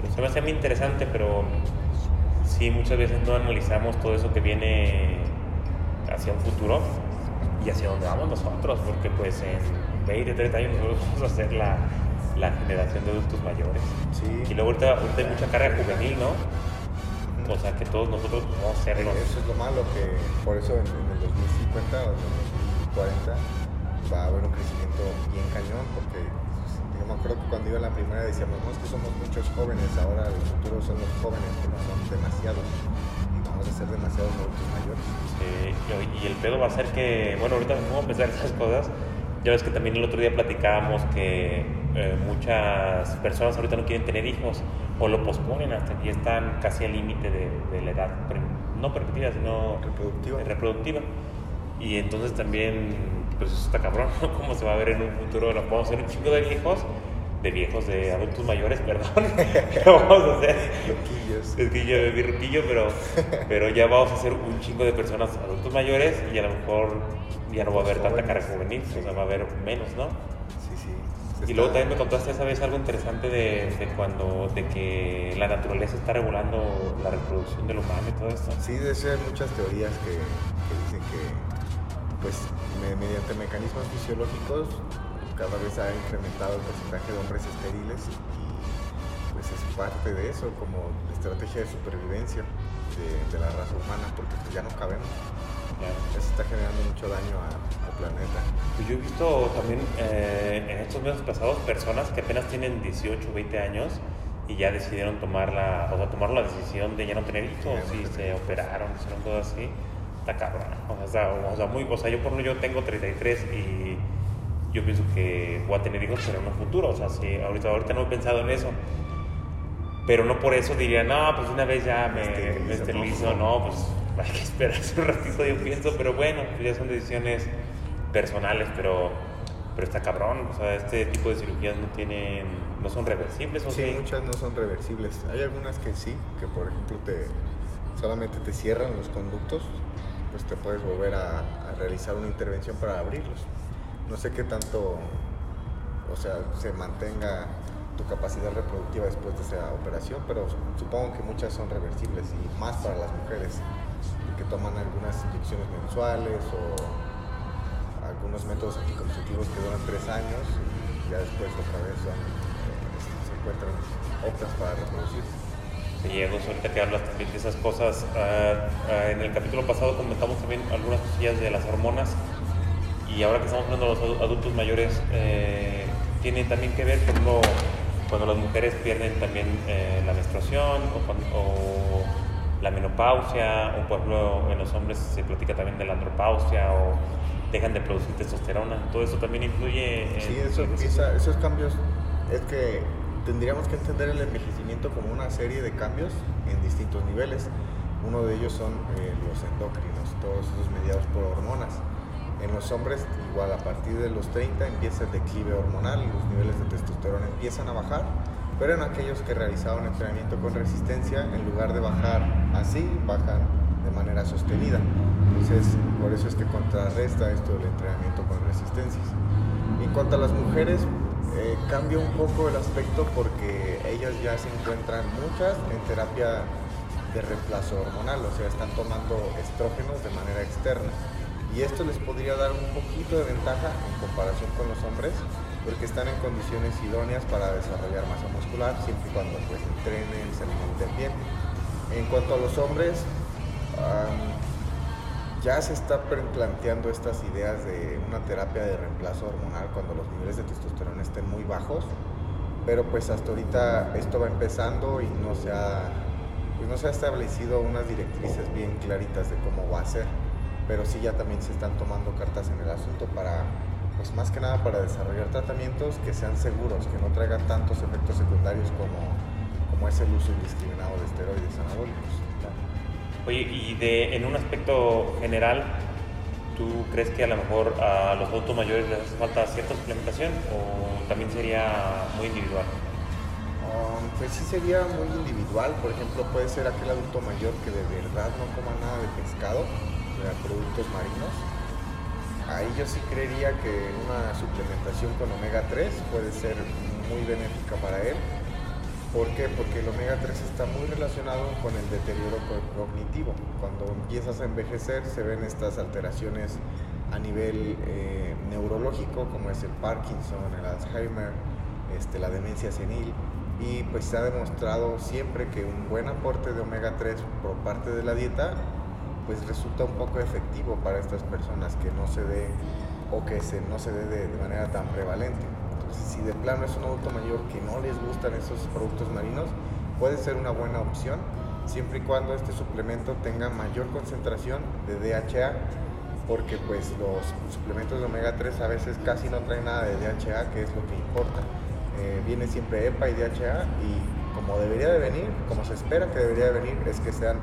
Pero se me hace muy interesante, pero sí, muchas veces no analizamos todo eso que viene hacia un futuro y hacia dónde vamos nosotros, porque pues en 20, 30 años nosotros vamos a ser la, la generación de adultos mayores. Sí. Y luego ahorita, ahorita hay mucha carga juvenil, ¿no? O sea, que todos nosotros vamos a ser los... Eso es lo malo, que por eso en, en el 2050 o en el 2040 va a haber un crecimiento bien cañón, porque pues, yo me acuerdo que cuando iba en la primera decíamos, no, es que somos muchos jóvenes, ahora el futuro son los jóvenes, que no son demasiados, y vamos a ser demasiados adultos mayores. Y- y el pedo va a ser que, bueno, ahorita me pongo a pensar esas cosas. Ya ves que también el otro día platicábamos que eh, muchas personas ahorita no quieren tener hijos o lo posponen hasta que ya están casi al límite de, de la edad, pre- no permitida, sino Reproductiva. reproductiva. Y entonces también, pues eso está cabrón, ¿no? ¿Cómo se va a ver en un futuro? Lo Vamos a hacer un chingo de viejos, de viejos, de adultos mayores, perdón. Lo vamos a hacer. Loquillos. Es que yo bebí ruquillo, pero, pero ya vamos a ser un chingo de personas adultos mayores y a lo mejor ya no va a haber tanta cara juvenil, o sea, va a haber menos, ¿no? Se Y luego también me contaste esa vez algo interesante de, de cuando, de que la naturaleza está regulando la reproducción del humano y todo esto. Sí, de hecho hay muchas teorías que, que dicen que pues me- mediante mecanismos fisiológicos cada vez ha incrementado el porcentaje de hombres estériles y pues es parte de eso como estrategia de supervivencia de, de la raza humana porque pues ya no cabemos. Ya. Eso está generando mucho daño a- al planeta. Pues yo he visto también eh, en estos meses pasados personas que apenas tienen 18, 20 años y ya decidieron tomar la, o sea, tomar la decisión de ya no tener hijos y se operaron, hicieron todo así. Está cabrón. O sea, o sea, muy, o sea, yo por ejemplo, yo tengo 33 y yo pienso que voy a tener hijos pero en un futuro. O sea, sí, ahorita, ahorita no he pensado en eso. Pero no por eso diría, no, pues una vez ya me, Esterilizo, me esterilizo, no, pues hay que esperarse un ratito, yo pienso, pero bueno, pues ya son decisiones personales, pero, pero está cabrón, o sea, este tipo de cirugías no tienen, no son reversibles, ¿o Sí, sí? muchas no son reversibles. Hay algunas que sí, que por ejemplo te solamente te cierran los conductos, pues te puedes volver a, a realizar una intervención para abrirlos. No sé qué tanto, o sea, se mantenga tu capacidad reproductiva después de esa operación, pero supongo que muchas son reversibles y más para las mujeres que toman algunas inyecciones mensuales o algunos métodos anticonceptivos que duran tres años y ya después otra vez eh, se encuentran optas para reproducir. Gallegos, ahorita que hablas también de esas cosas, ah, ah, en el capítulo pasado comentamos también algunas cosillas de las hormonas y ahora que estamos hablando de los adu- adultos mayores, eh, tiene también que ver, por ejemplo, cuando las mujeres pierden también eh, la menstruación o la menopausia, o por ejemplo en los hombres se platica también de la andropausia o dejan de producir testosterona. Todo eso también influye en... Sí, eso empieza, esos cambios es que tendríamos que entender el envejecimiento como una serie de cambios en distintos niveles. Uno de ellos son eh, los endocrinos, todos esos mediados por hormonas. En los hombres, igual a partir de los 30 empieza el declive hormonal, los niveles de testosterona empiezan a bajar, pero en aquellos que realizaban entrenamiento con resistencia, en lugar de bajar así, bajan de manera sostenida. Entonces, por eso es que contrarresta esto del entrenamiento con resistencias. En cuanto a las mujeres, eh, cambia un poco el aspecto porque ellas ya se encuentran muchas en terapia de reemplazo hormonal, o sea, están tomando estrógenos de manera externa. Y esto les podría dar un poquito de ventaja en comparación con los hombres, porque están en condiciones idóneas para desarrollar masa muscular, siempre y cuando pues, entrenen, se alimenten bien. En cuanto a los hombres, ya se está planteando estas ideas de una terapia de reemplazo hormonal cuando los niveles de testosterona estén muy bajos, pero pues hasta ahorita esto va empezando y no se ha, pues no se ha establecido unas directrices bien claritas de cómo va a ser, pero sí ya también se están tomando cartas en el asunto para, pues más que nada para desarrollar tratamientos que sean seguros, que no traigan tantos efectos secundarios como, como es el uso indiscriminado de esteroides anabólicos. Oye, y de, en un aspecto general, ¿tú crees que a lo mejor a los adultos mayores les hace falta cierta suplementación o también sería muy individual? Um, pues sí sería muy individual, por ejemplo puede ser aquel adulto mayor que de verdad no coma nada de pescado, de productos marinos. Ahí yo sí creería que una suplementación con omega 3 puede ser muy benéfica para él ¿Por qué? Porque el omega 3 está muy relacionado con el deterioro cognitivo. Cuando empiezas a envejecer se ven estas alteraciones a nivel eh, neurológico como es el Parkinson, el Alzheimer, este, la demencia senil y pues se ha demostrado siempre que un buen aporte de omega 3 por parte de la dieta pues resulta un poco efectivo para estas personas que no se dé o que se, no se dé de manera tan prevalente. Si de plano es un adulto mayor que no les gustan esos productos marinos, puede ser una buena opción siempre y cuando este suplemento tenga mayor concentración de DHA porque pues los suplementos de omega 3 a veces casi no traen nada de DHA que es lo que importa. Eh, viene siempre EPA y DHA y como debería de venir como se espera que debería de venir es que sean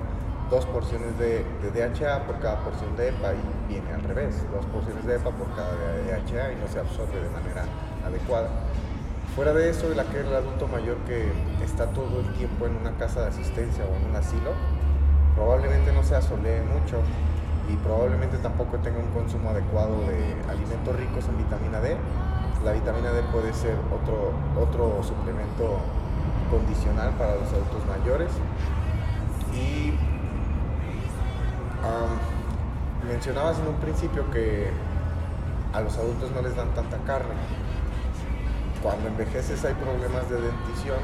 dos porciones de, DHA por cada porción de EPA y viene al revés, dos porciones de EPA por cada DHA y no se absorbe de manera adecuada. Fuera de eso, el aquel adulto mayor que está todo el tiempo en una casa de asistencia o en un asilo, probablemente no se asolee mucho y probablemente tampoco tenga un consumo adecuado de alimentos ricos en vitamina D. La vitamina D puede ser otro, otro suplemento condicional para los adultos mayores. Y mencionabas en un principio que a los adultos no les dan tanta carne cuando envejeces hay problemas de dentición,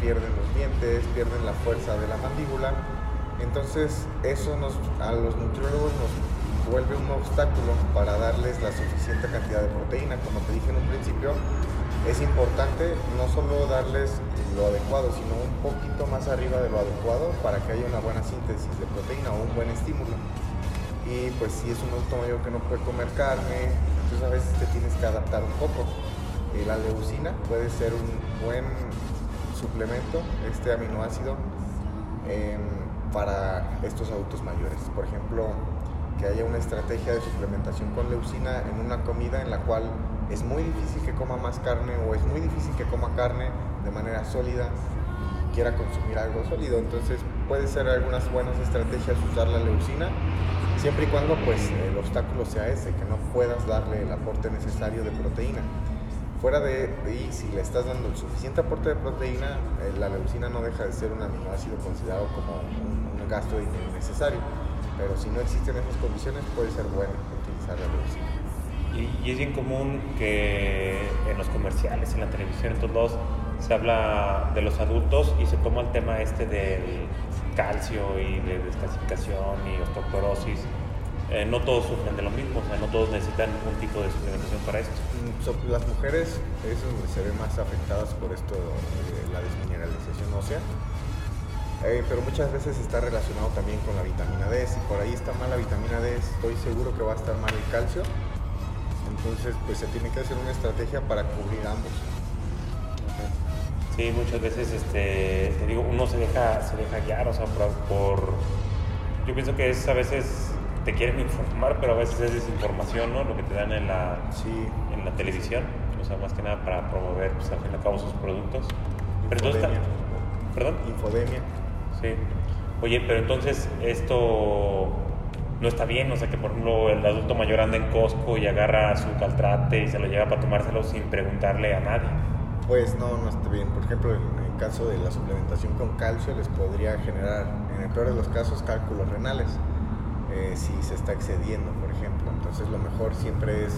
pierden los dientes, pierden la fuerza de la mandíbula. Entonces eso nos, a los nutriólogos nos vuelve un obstáculo para darles la suficiente cantidad de proteína. Como te dije en un principio, es importante no solo darles lo adecuado, sino un poquito más arriba de lo adecuado para que haya una buena síntesis de proteína o un buen estímulo. Y pues si es un adulto mayor que no puede comer carne, entonces a veces te tienes que adaptar un poco la leucina puede ser un buen suplemento, este aminoácido, em, para estos adultos mayores. Por ejemplo, que haya una estrategia de suplementación con leucina en una comida en la cual es muy difícil que coma más carne o es muy difícil que coma carne de manera sólida y quiera consumir algo sólido. Entonces puede ser algunas buenas estrategias usar la leucina siempre y cuando pues el obstáculo sea ese, que no puedas darle el aporte necesario de proteína. Fuera de ahí, si le estás dando el suficiente aporte de proteína, eh, la leucina no deja de ser un aminoácido considerado como un, gasto innecesario. Pero si no existen esas condiciones, puede ser bueno utilizar la leucina. Y, es bien común que en los comerciales, en la televisión, en todos lados, se habla de los adultos y se toma el tema este del calcio y de descalcificación y osteoporosis eh, no todos sufren de lo mismo, o sea, no todos necesitan un tipo de suplementación para esto. Mm, las mujeres es donde se ven más afectadas por esto de la desmineralización ósea, eh, pero muchas veces está relacionado también con la vitamina D. Si por ahí está mal la vitamina D, estoy seguro que va a estar mal el calcio Entonces, pues se tiene que hacer una estrategia para cubrir ambos. Sí, muchas veces, este, te digo, uno se deja, se deja guiar, o sea, por, yo pienso que es a veces te quieren informar, pero a veces es desinformación, ¿no? Lo que te dan en la, en la televisión, o sea, más que nada para promover, pues, al fin y al cabo, sus productos. Pero entonces, ¿Perdón? Infodemia. Sí. Oye, pero entonces esto no está bien, o sea que por ejemplo el adulto mayor anda en Costco y agarra su caltrate y se lo lleva para tomárselo sin preguntarle a nadie. Pues no, no está bien. Por ejemplo, en el caso de la suplementación con calcio les podría generar, en el peor de los casos, cálculos renales, eh, si se está excediendo, por ejemplo. Entonces lo mejor siempre es,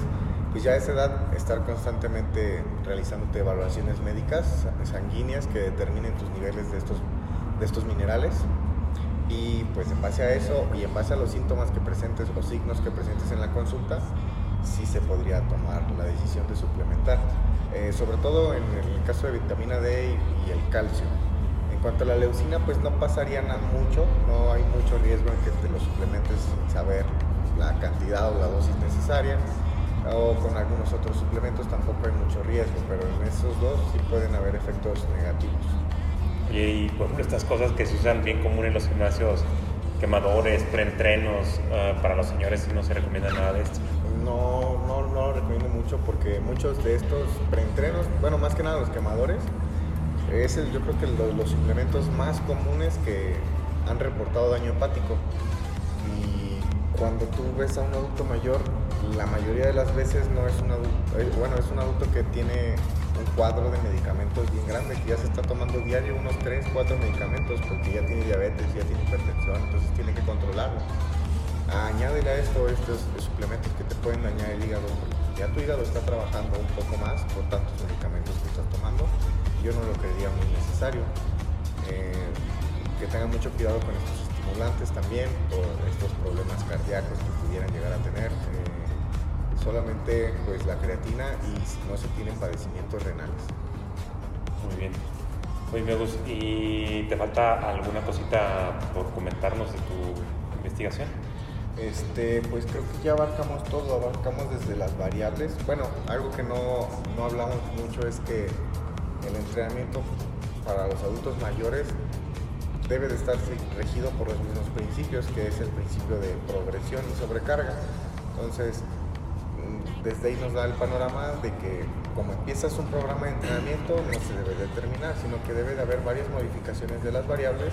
pues ya a esa edad, estar constantemente realizándote evaluaciones médicas sanguíneas que determinen tus niveles de estos, de estos minerales y pues en base a eso y en base a los síntomas que presentes o signos que presentes en la consulta, sí se podría tomar la decisión de suplementar, eh, sobre todo en el caso de vitamina D y, el calcio. En cuanto a la leucina, pues no pasaría nada mucho, no hay mucho riesgo en que te lo suplementes sin saber la cantidad o la dosis necesaria, o con algunos otros suplementos tampoco hay mucho riesgo, pero en esos dos sí pueden haber efectos negativos. Y, por ejemplo, estas cosas que se usan bien común en los gimnasios, quemadores, preentrenos, uh, para los señores no se recomienda nada de esto. No, no, no lo recomiendo mucho porque muchos de estos preentrenos, bueno, más que nada los quemadores, es el, yo creo que los, los suplementos más comunes que han reportado daño hepático. Cuando tú ves a un adulto mayor, la mayoría de las veces no es un adulto, eh, bueno, es un adulto que tiene un cuadro de medicamentos bien grande, que ya se está tomando diario unos 3, 4 medicamentos porque ya tiene diabetes, ya tiene hipertensión, entonces tiene que controlarlo. Añádele a esto estos suplementos que te pueden dañar el hígado, porque ya tu hígado está trabajando un poco más por tantos medicamentos que estás tomando. Yo no lo creería muy necesario. Eh, que tengan mucho cuidado con estos estimulantes también, por estos problemas cardíacos que pudieran llegar a tener. Eh, solamente pues la creatina y si no se tienen padecimientos renales. Muy bien. Muy bien, ¿y te falta alguna cosita por comentarnos de tu investigación? Este, pues creo que ya abarcamos todo, abarcamos desde las variables. Bueno, algo que no, no hablamos mucho es que el entrenamiento para los adultos mayores debe de estar regido por los mismos principios, que es el principio de progresión y sobrecarga. Entonces, desde ahí nos da el panorama de que como empiezas un programa de entrenamiento no se debe determinar, sino que debe de haber varias modificaciones de las variables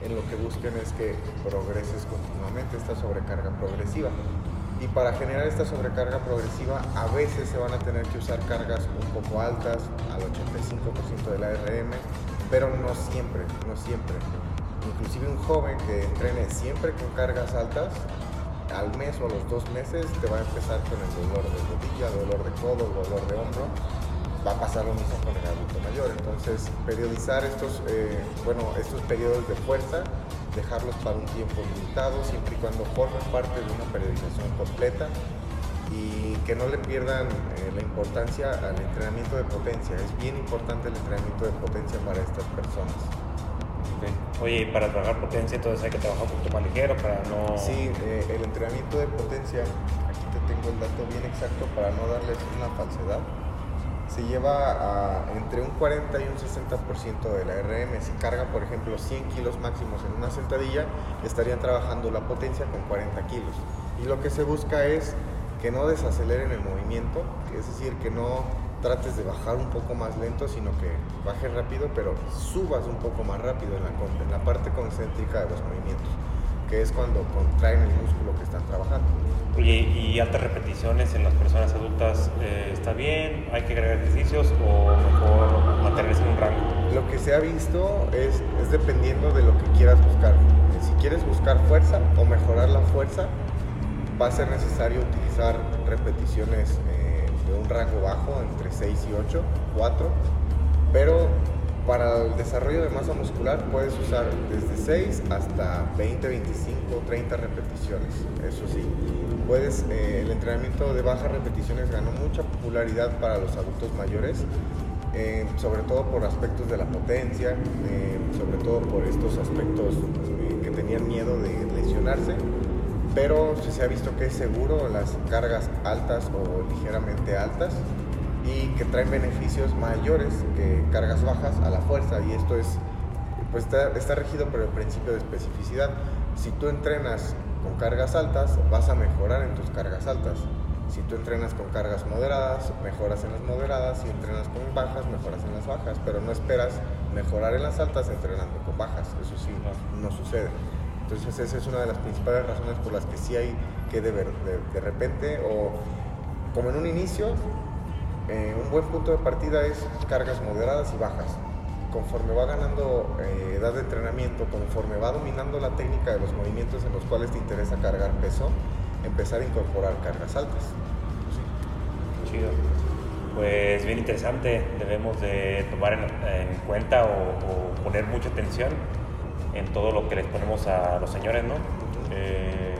en lo que busquen es que progreses continuamente esta sobrecarga progresiva. Y para generar esta sobrecarga progresiva a veces se van a tener que usar cargas un poco altas, al 85% del ARM, pero no siempre, no siempre. Inclusive un joven que entrene siempre con cargas altas al mes o a los dos meses te va a empezar con el dolor de rodilla, dolor de codo, dolor de hombro. Va a pasar lo mismo con el adulto mayor. Entonces, periodizar estos, eh, bueno, estos periodos de fuerza, dejarlos para un tiempo limitado, siempre y cuando formen parte de una periodización completa y que no le pierdan eh, la importancia al entrenamiento de potencia. Es bien importante el entrenamiento de potencia para estas personas. Oye, y para trabajar potencia entonces hay que trabajar un poquito más ligero para no... Sí, eh, el entrenamiento de potencia, aquí te tengo el dato bien exacto para no darles una falsedad, se lleva a entre un 40 y un 60% de la RM. Si carga, por ejemplo, 100 kilos máximos en una sentadilla, estarían trabajando la potencia con 40 kilos. Y lo que se busca es que no desaceleren el movimiento, es decir, que no trates de bajar un poco más lento, sino que bajes rápido, pero subas un poco más rápido en la, en la parte concéntrica de los movimientos, que es cuando contraen el músculo que están trabajando. Oye, ¿y altas repeticiones en las personas adultas eh, está bien? ¿Hay que agregar ejercicios o mejor mantenerse en un rango? Lo que se ha visto es, es dependiendo de lo que quieras buscar. Si quieres buscar fuerza o mejorar la fuerza, va a ser necesario utilizar repeticiones de rango bajo, entre 6 y 8, 4, pero para el desarrollo de masa muscular puedes usar desde 6 hasta 20, 25, 30 repeticiones. Eso sí, puedes, eh, el entrenamiento de bajas repeticiones ganó mucha popularidad para los adultos mayores, eh, sobre todo por aspectos de la potencia, eh, sobre todo por estos aspectos que tenían miedo de lesionarse pero se ha visto que es seguro las cargas altas o ligeramente altas y que traen beneficios mayores que cargas bajas a la fuerza y esto es pues está, regido por el principio de especificidad. Si tú entrenas con cargas altas, vas a mejorar en tus cargas altas. Si tú entrenas con cargas moderadas, mejoras en las moderadas. Si entrenas con bajas, mejoras en las bajas. Pero no esperas mejorar en las altas entrenando con bajas. Eso sí, no, sucede. Entonces esa es una de las principales razones por las que sí hay que de, de, repente o como en un inicio, eh, un buen punto de partida es cargas moderadas y bajas conforme va ganando eh, edad de entrenamiento, conforme va dominando la técnica de los movimientos en los cuales te interesa cargar peso, empezar a incorporar cargas altas. Chido. Pues bien interesante, debemos de tomar en, cuenta o, poner mucha atención en todo lo que les ponemos a los señores, ¿no? Eh,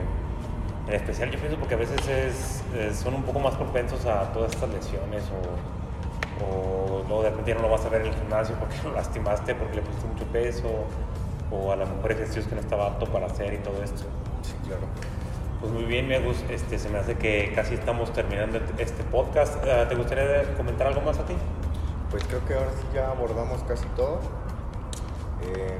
en especial yo pienso porque a veces son un poco más propensos a todas estas lesiones o o luego de repente ya no lo vas a ver en el gimnasio porque lo lastimaste, porque le pusiste mucho peso, o a lo mejor ejercicios que no estaba apto para hacer y todo esto. Sí, claro. Pues muy bien, Megus, este, se me hace que casi estamos terminando este podcast. Ah, ¿Te gustaría comentar algo más a ti? Pues creo que ahora sí ya abordamos casi todo. Eh,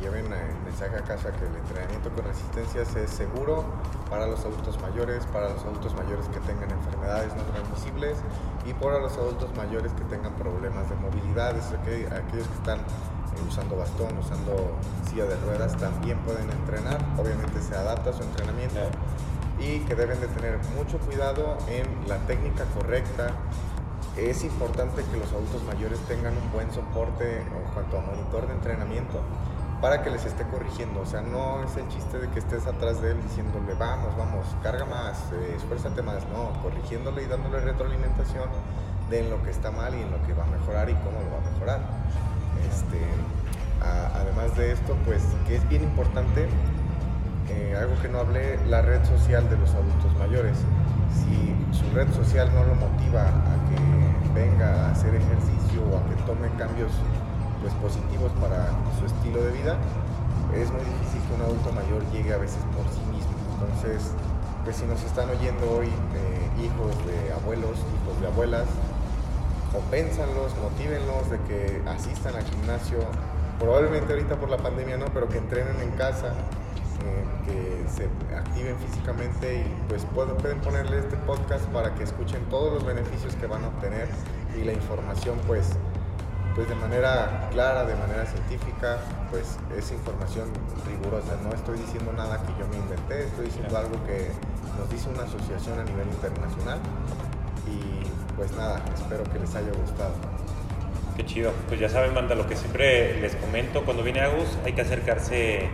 lleven el mensaje a casa que el entrenamiento con resistencias es seguro para los adultos mayores, para los adultos mayores que tengan enfermedades no transmisibles y para los adultos mayores que tengan problemas de movilidad, es aquellos que están eh, usando bastón, usando silla de ruedas, también pueden entrenar, obviamente se adapta a su entrenamiento y que deben de tener mucho cuidado en la técnica correcta, es importante que los adultos mayores tengan un buen soporte en cuanto a monitor de entrenamiento para que les esté corrigiendo. O sea, no es el chiste de que estés atrás de él diciéndole, vamos, vamos, carga más, eh, esfuérzate más. No, corrigiéndole y dándole retroalimentación de en lo que está mal y en lo que va a mejorar y cómo lo va a mejorar. Este, además de esto, pues que es bien importante, eh, algo que no hablé, la red social de los adultos mayores. Si su red social no lo motiva a que venga a hacer ejercicio o a que tome cambios pues, positivos para su estilo de vida, es muy difícil que un adulto mayor llegue a veces por sí mismo. Entonces, pues si nos están oyendo hoy eh, hijos de abuelos, hijos de abuelas, compénsanlos, motívenlos de que asistan al gimnasio, probablemente ahorita por la pandemia no, pero que entrenen en casa, eh, que se activen físicamente y pues pueden, pueden ponerle este podcast para que escuchen todos los beneficios que van a obtener y la información pues pues de manera clara, de manera científica, pues es información rigurosa. No estoy diciendo nada que yo me inventé, estoy diciendo algo que nos dice una asociación a nivel internacional. Y pues nada, espero que les haya gustado. Qué chido. Pues ya saben, manda lo que siempre les comento, cuando viene Agus hay que acercarse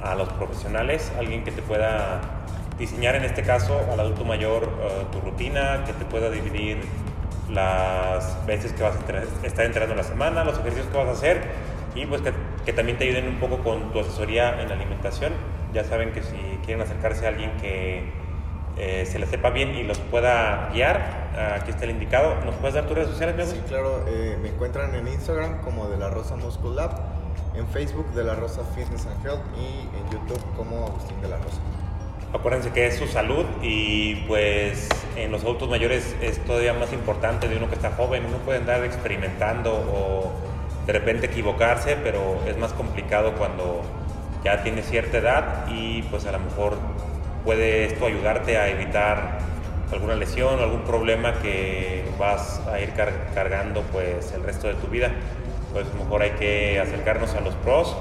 a los profesionales, alguien que te pueda diseñar en este caso al adulto mayor eh, tu rutina, que te pueda dividir las veces que vas a estar entrenando la semana, los ejercicios que vas a hacer y pues que, que, también te ayuden un poco con tu asesoría en la alimentación. Ya saben que si quieren acercarse a alguien que eh, se les sepa bien y los pueda guiar, aquí está el indicado. ¿Nos puedes dar tus redes sociales, mi Sí, claro. Eh, me encuentran en Instagram como de la Rosa Muscle Lab, en Facebook de la Rosa Fitness and Health y en YouTube como Agustín de la Rosa. Acuérdense que es su salud y pues en los adultos mayores es todavía más importante de uno que está joven. Uno puede andar experimentando o de repente equivocarse, pero es más complicado cuando ya tiene cierta edad y pues a lo mejor puede esto ayudarte a evitar alguna lesión o algún problema que vas a ir cargando pues el resto de tu vida. Pues mejor hay que acercarnos a los pros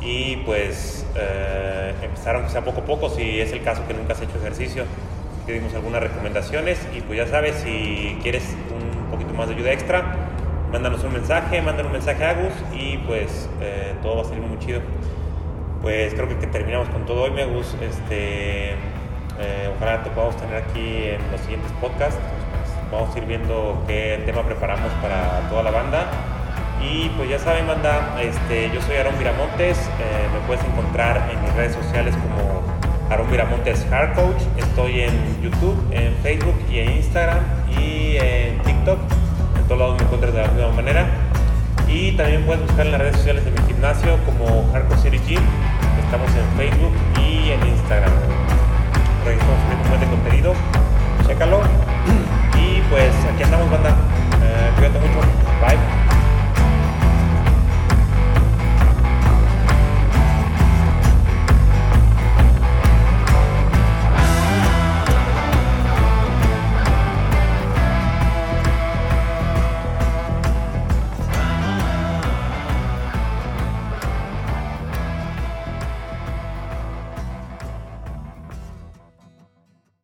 y pues eh, empezar aunque sea poco a poco, si es el caso que nunca has hecho ejercicio, te dimos algunas recomendaciones y pues ya sabes, si quieres un poquito más de ayuda extra, mándanos un mensaje, mándanos un mensaje a Agus y pues eh, todo va a salir muy chido. Pues creo que, terminamos con todo hoy, me Agus. Este, eh, ojalá te podamos tener aquí en los siguientes podcasts. Vamos a ir viendo qué tema preparamos para toda la banda. Y pues ya saben, manda, este, yo soy Aaron Miramontes, eh, me puedes encontrar en mis redes sociales como Aaron Miramontes Hard Coach. Estoy en YouTube, en Facebook y en Instagram y en TikTok. En todos lados me encuentras de la misma manera. Y también puedes buscar en las redes sociales de mi gimnasio como Hardcore City Gym. Estamos en Facebook y en Instagram. Realizamos un buen de contenido. Chécalo. Y pues aquí andamos, banda. Eh, cuídate mucho. Bye.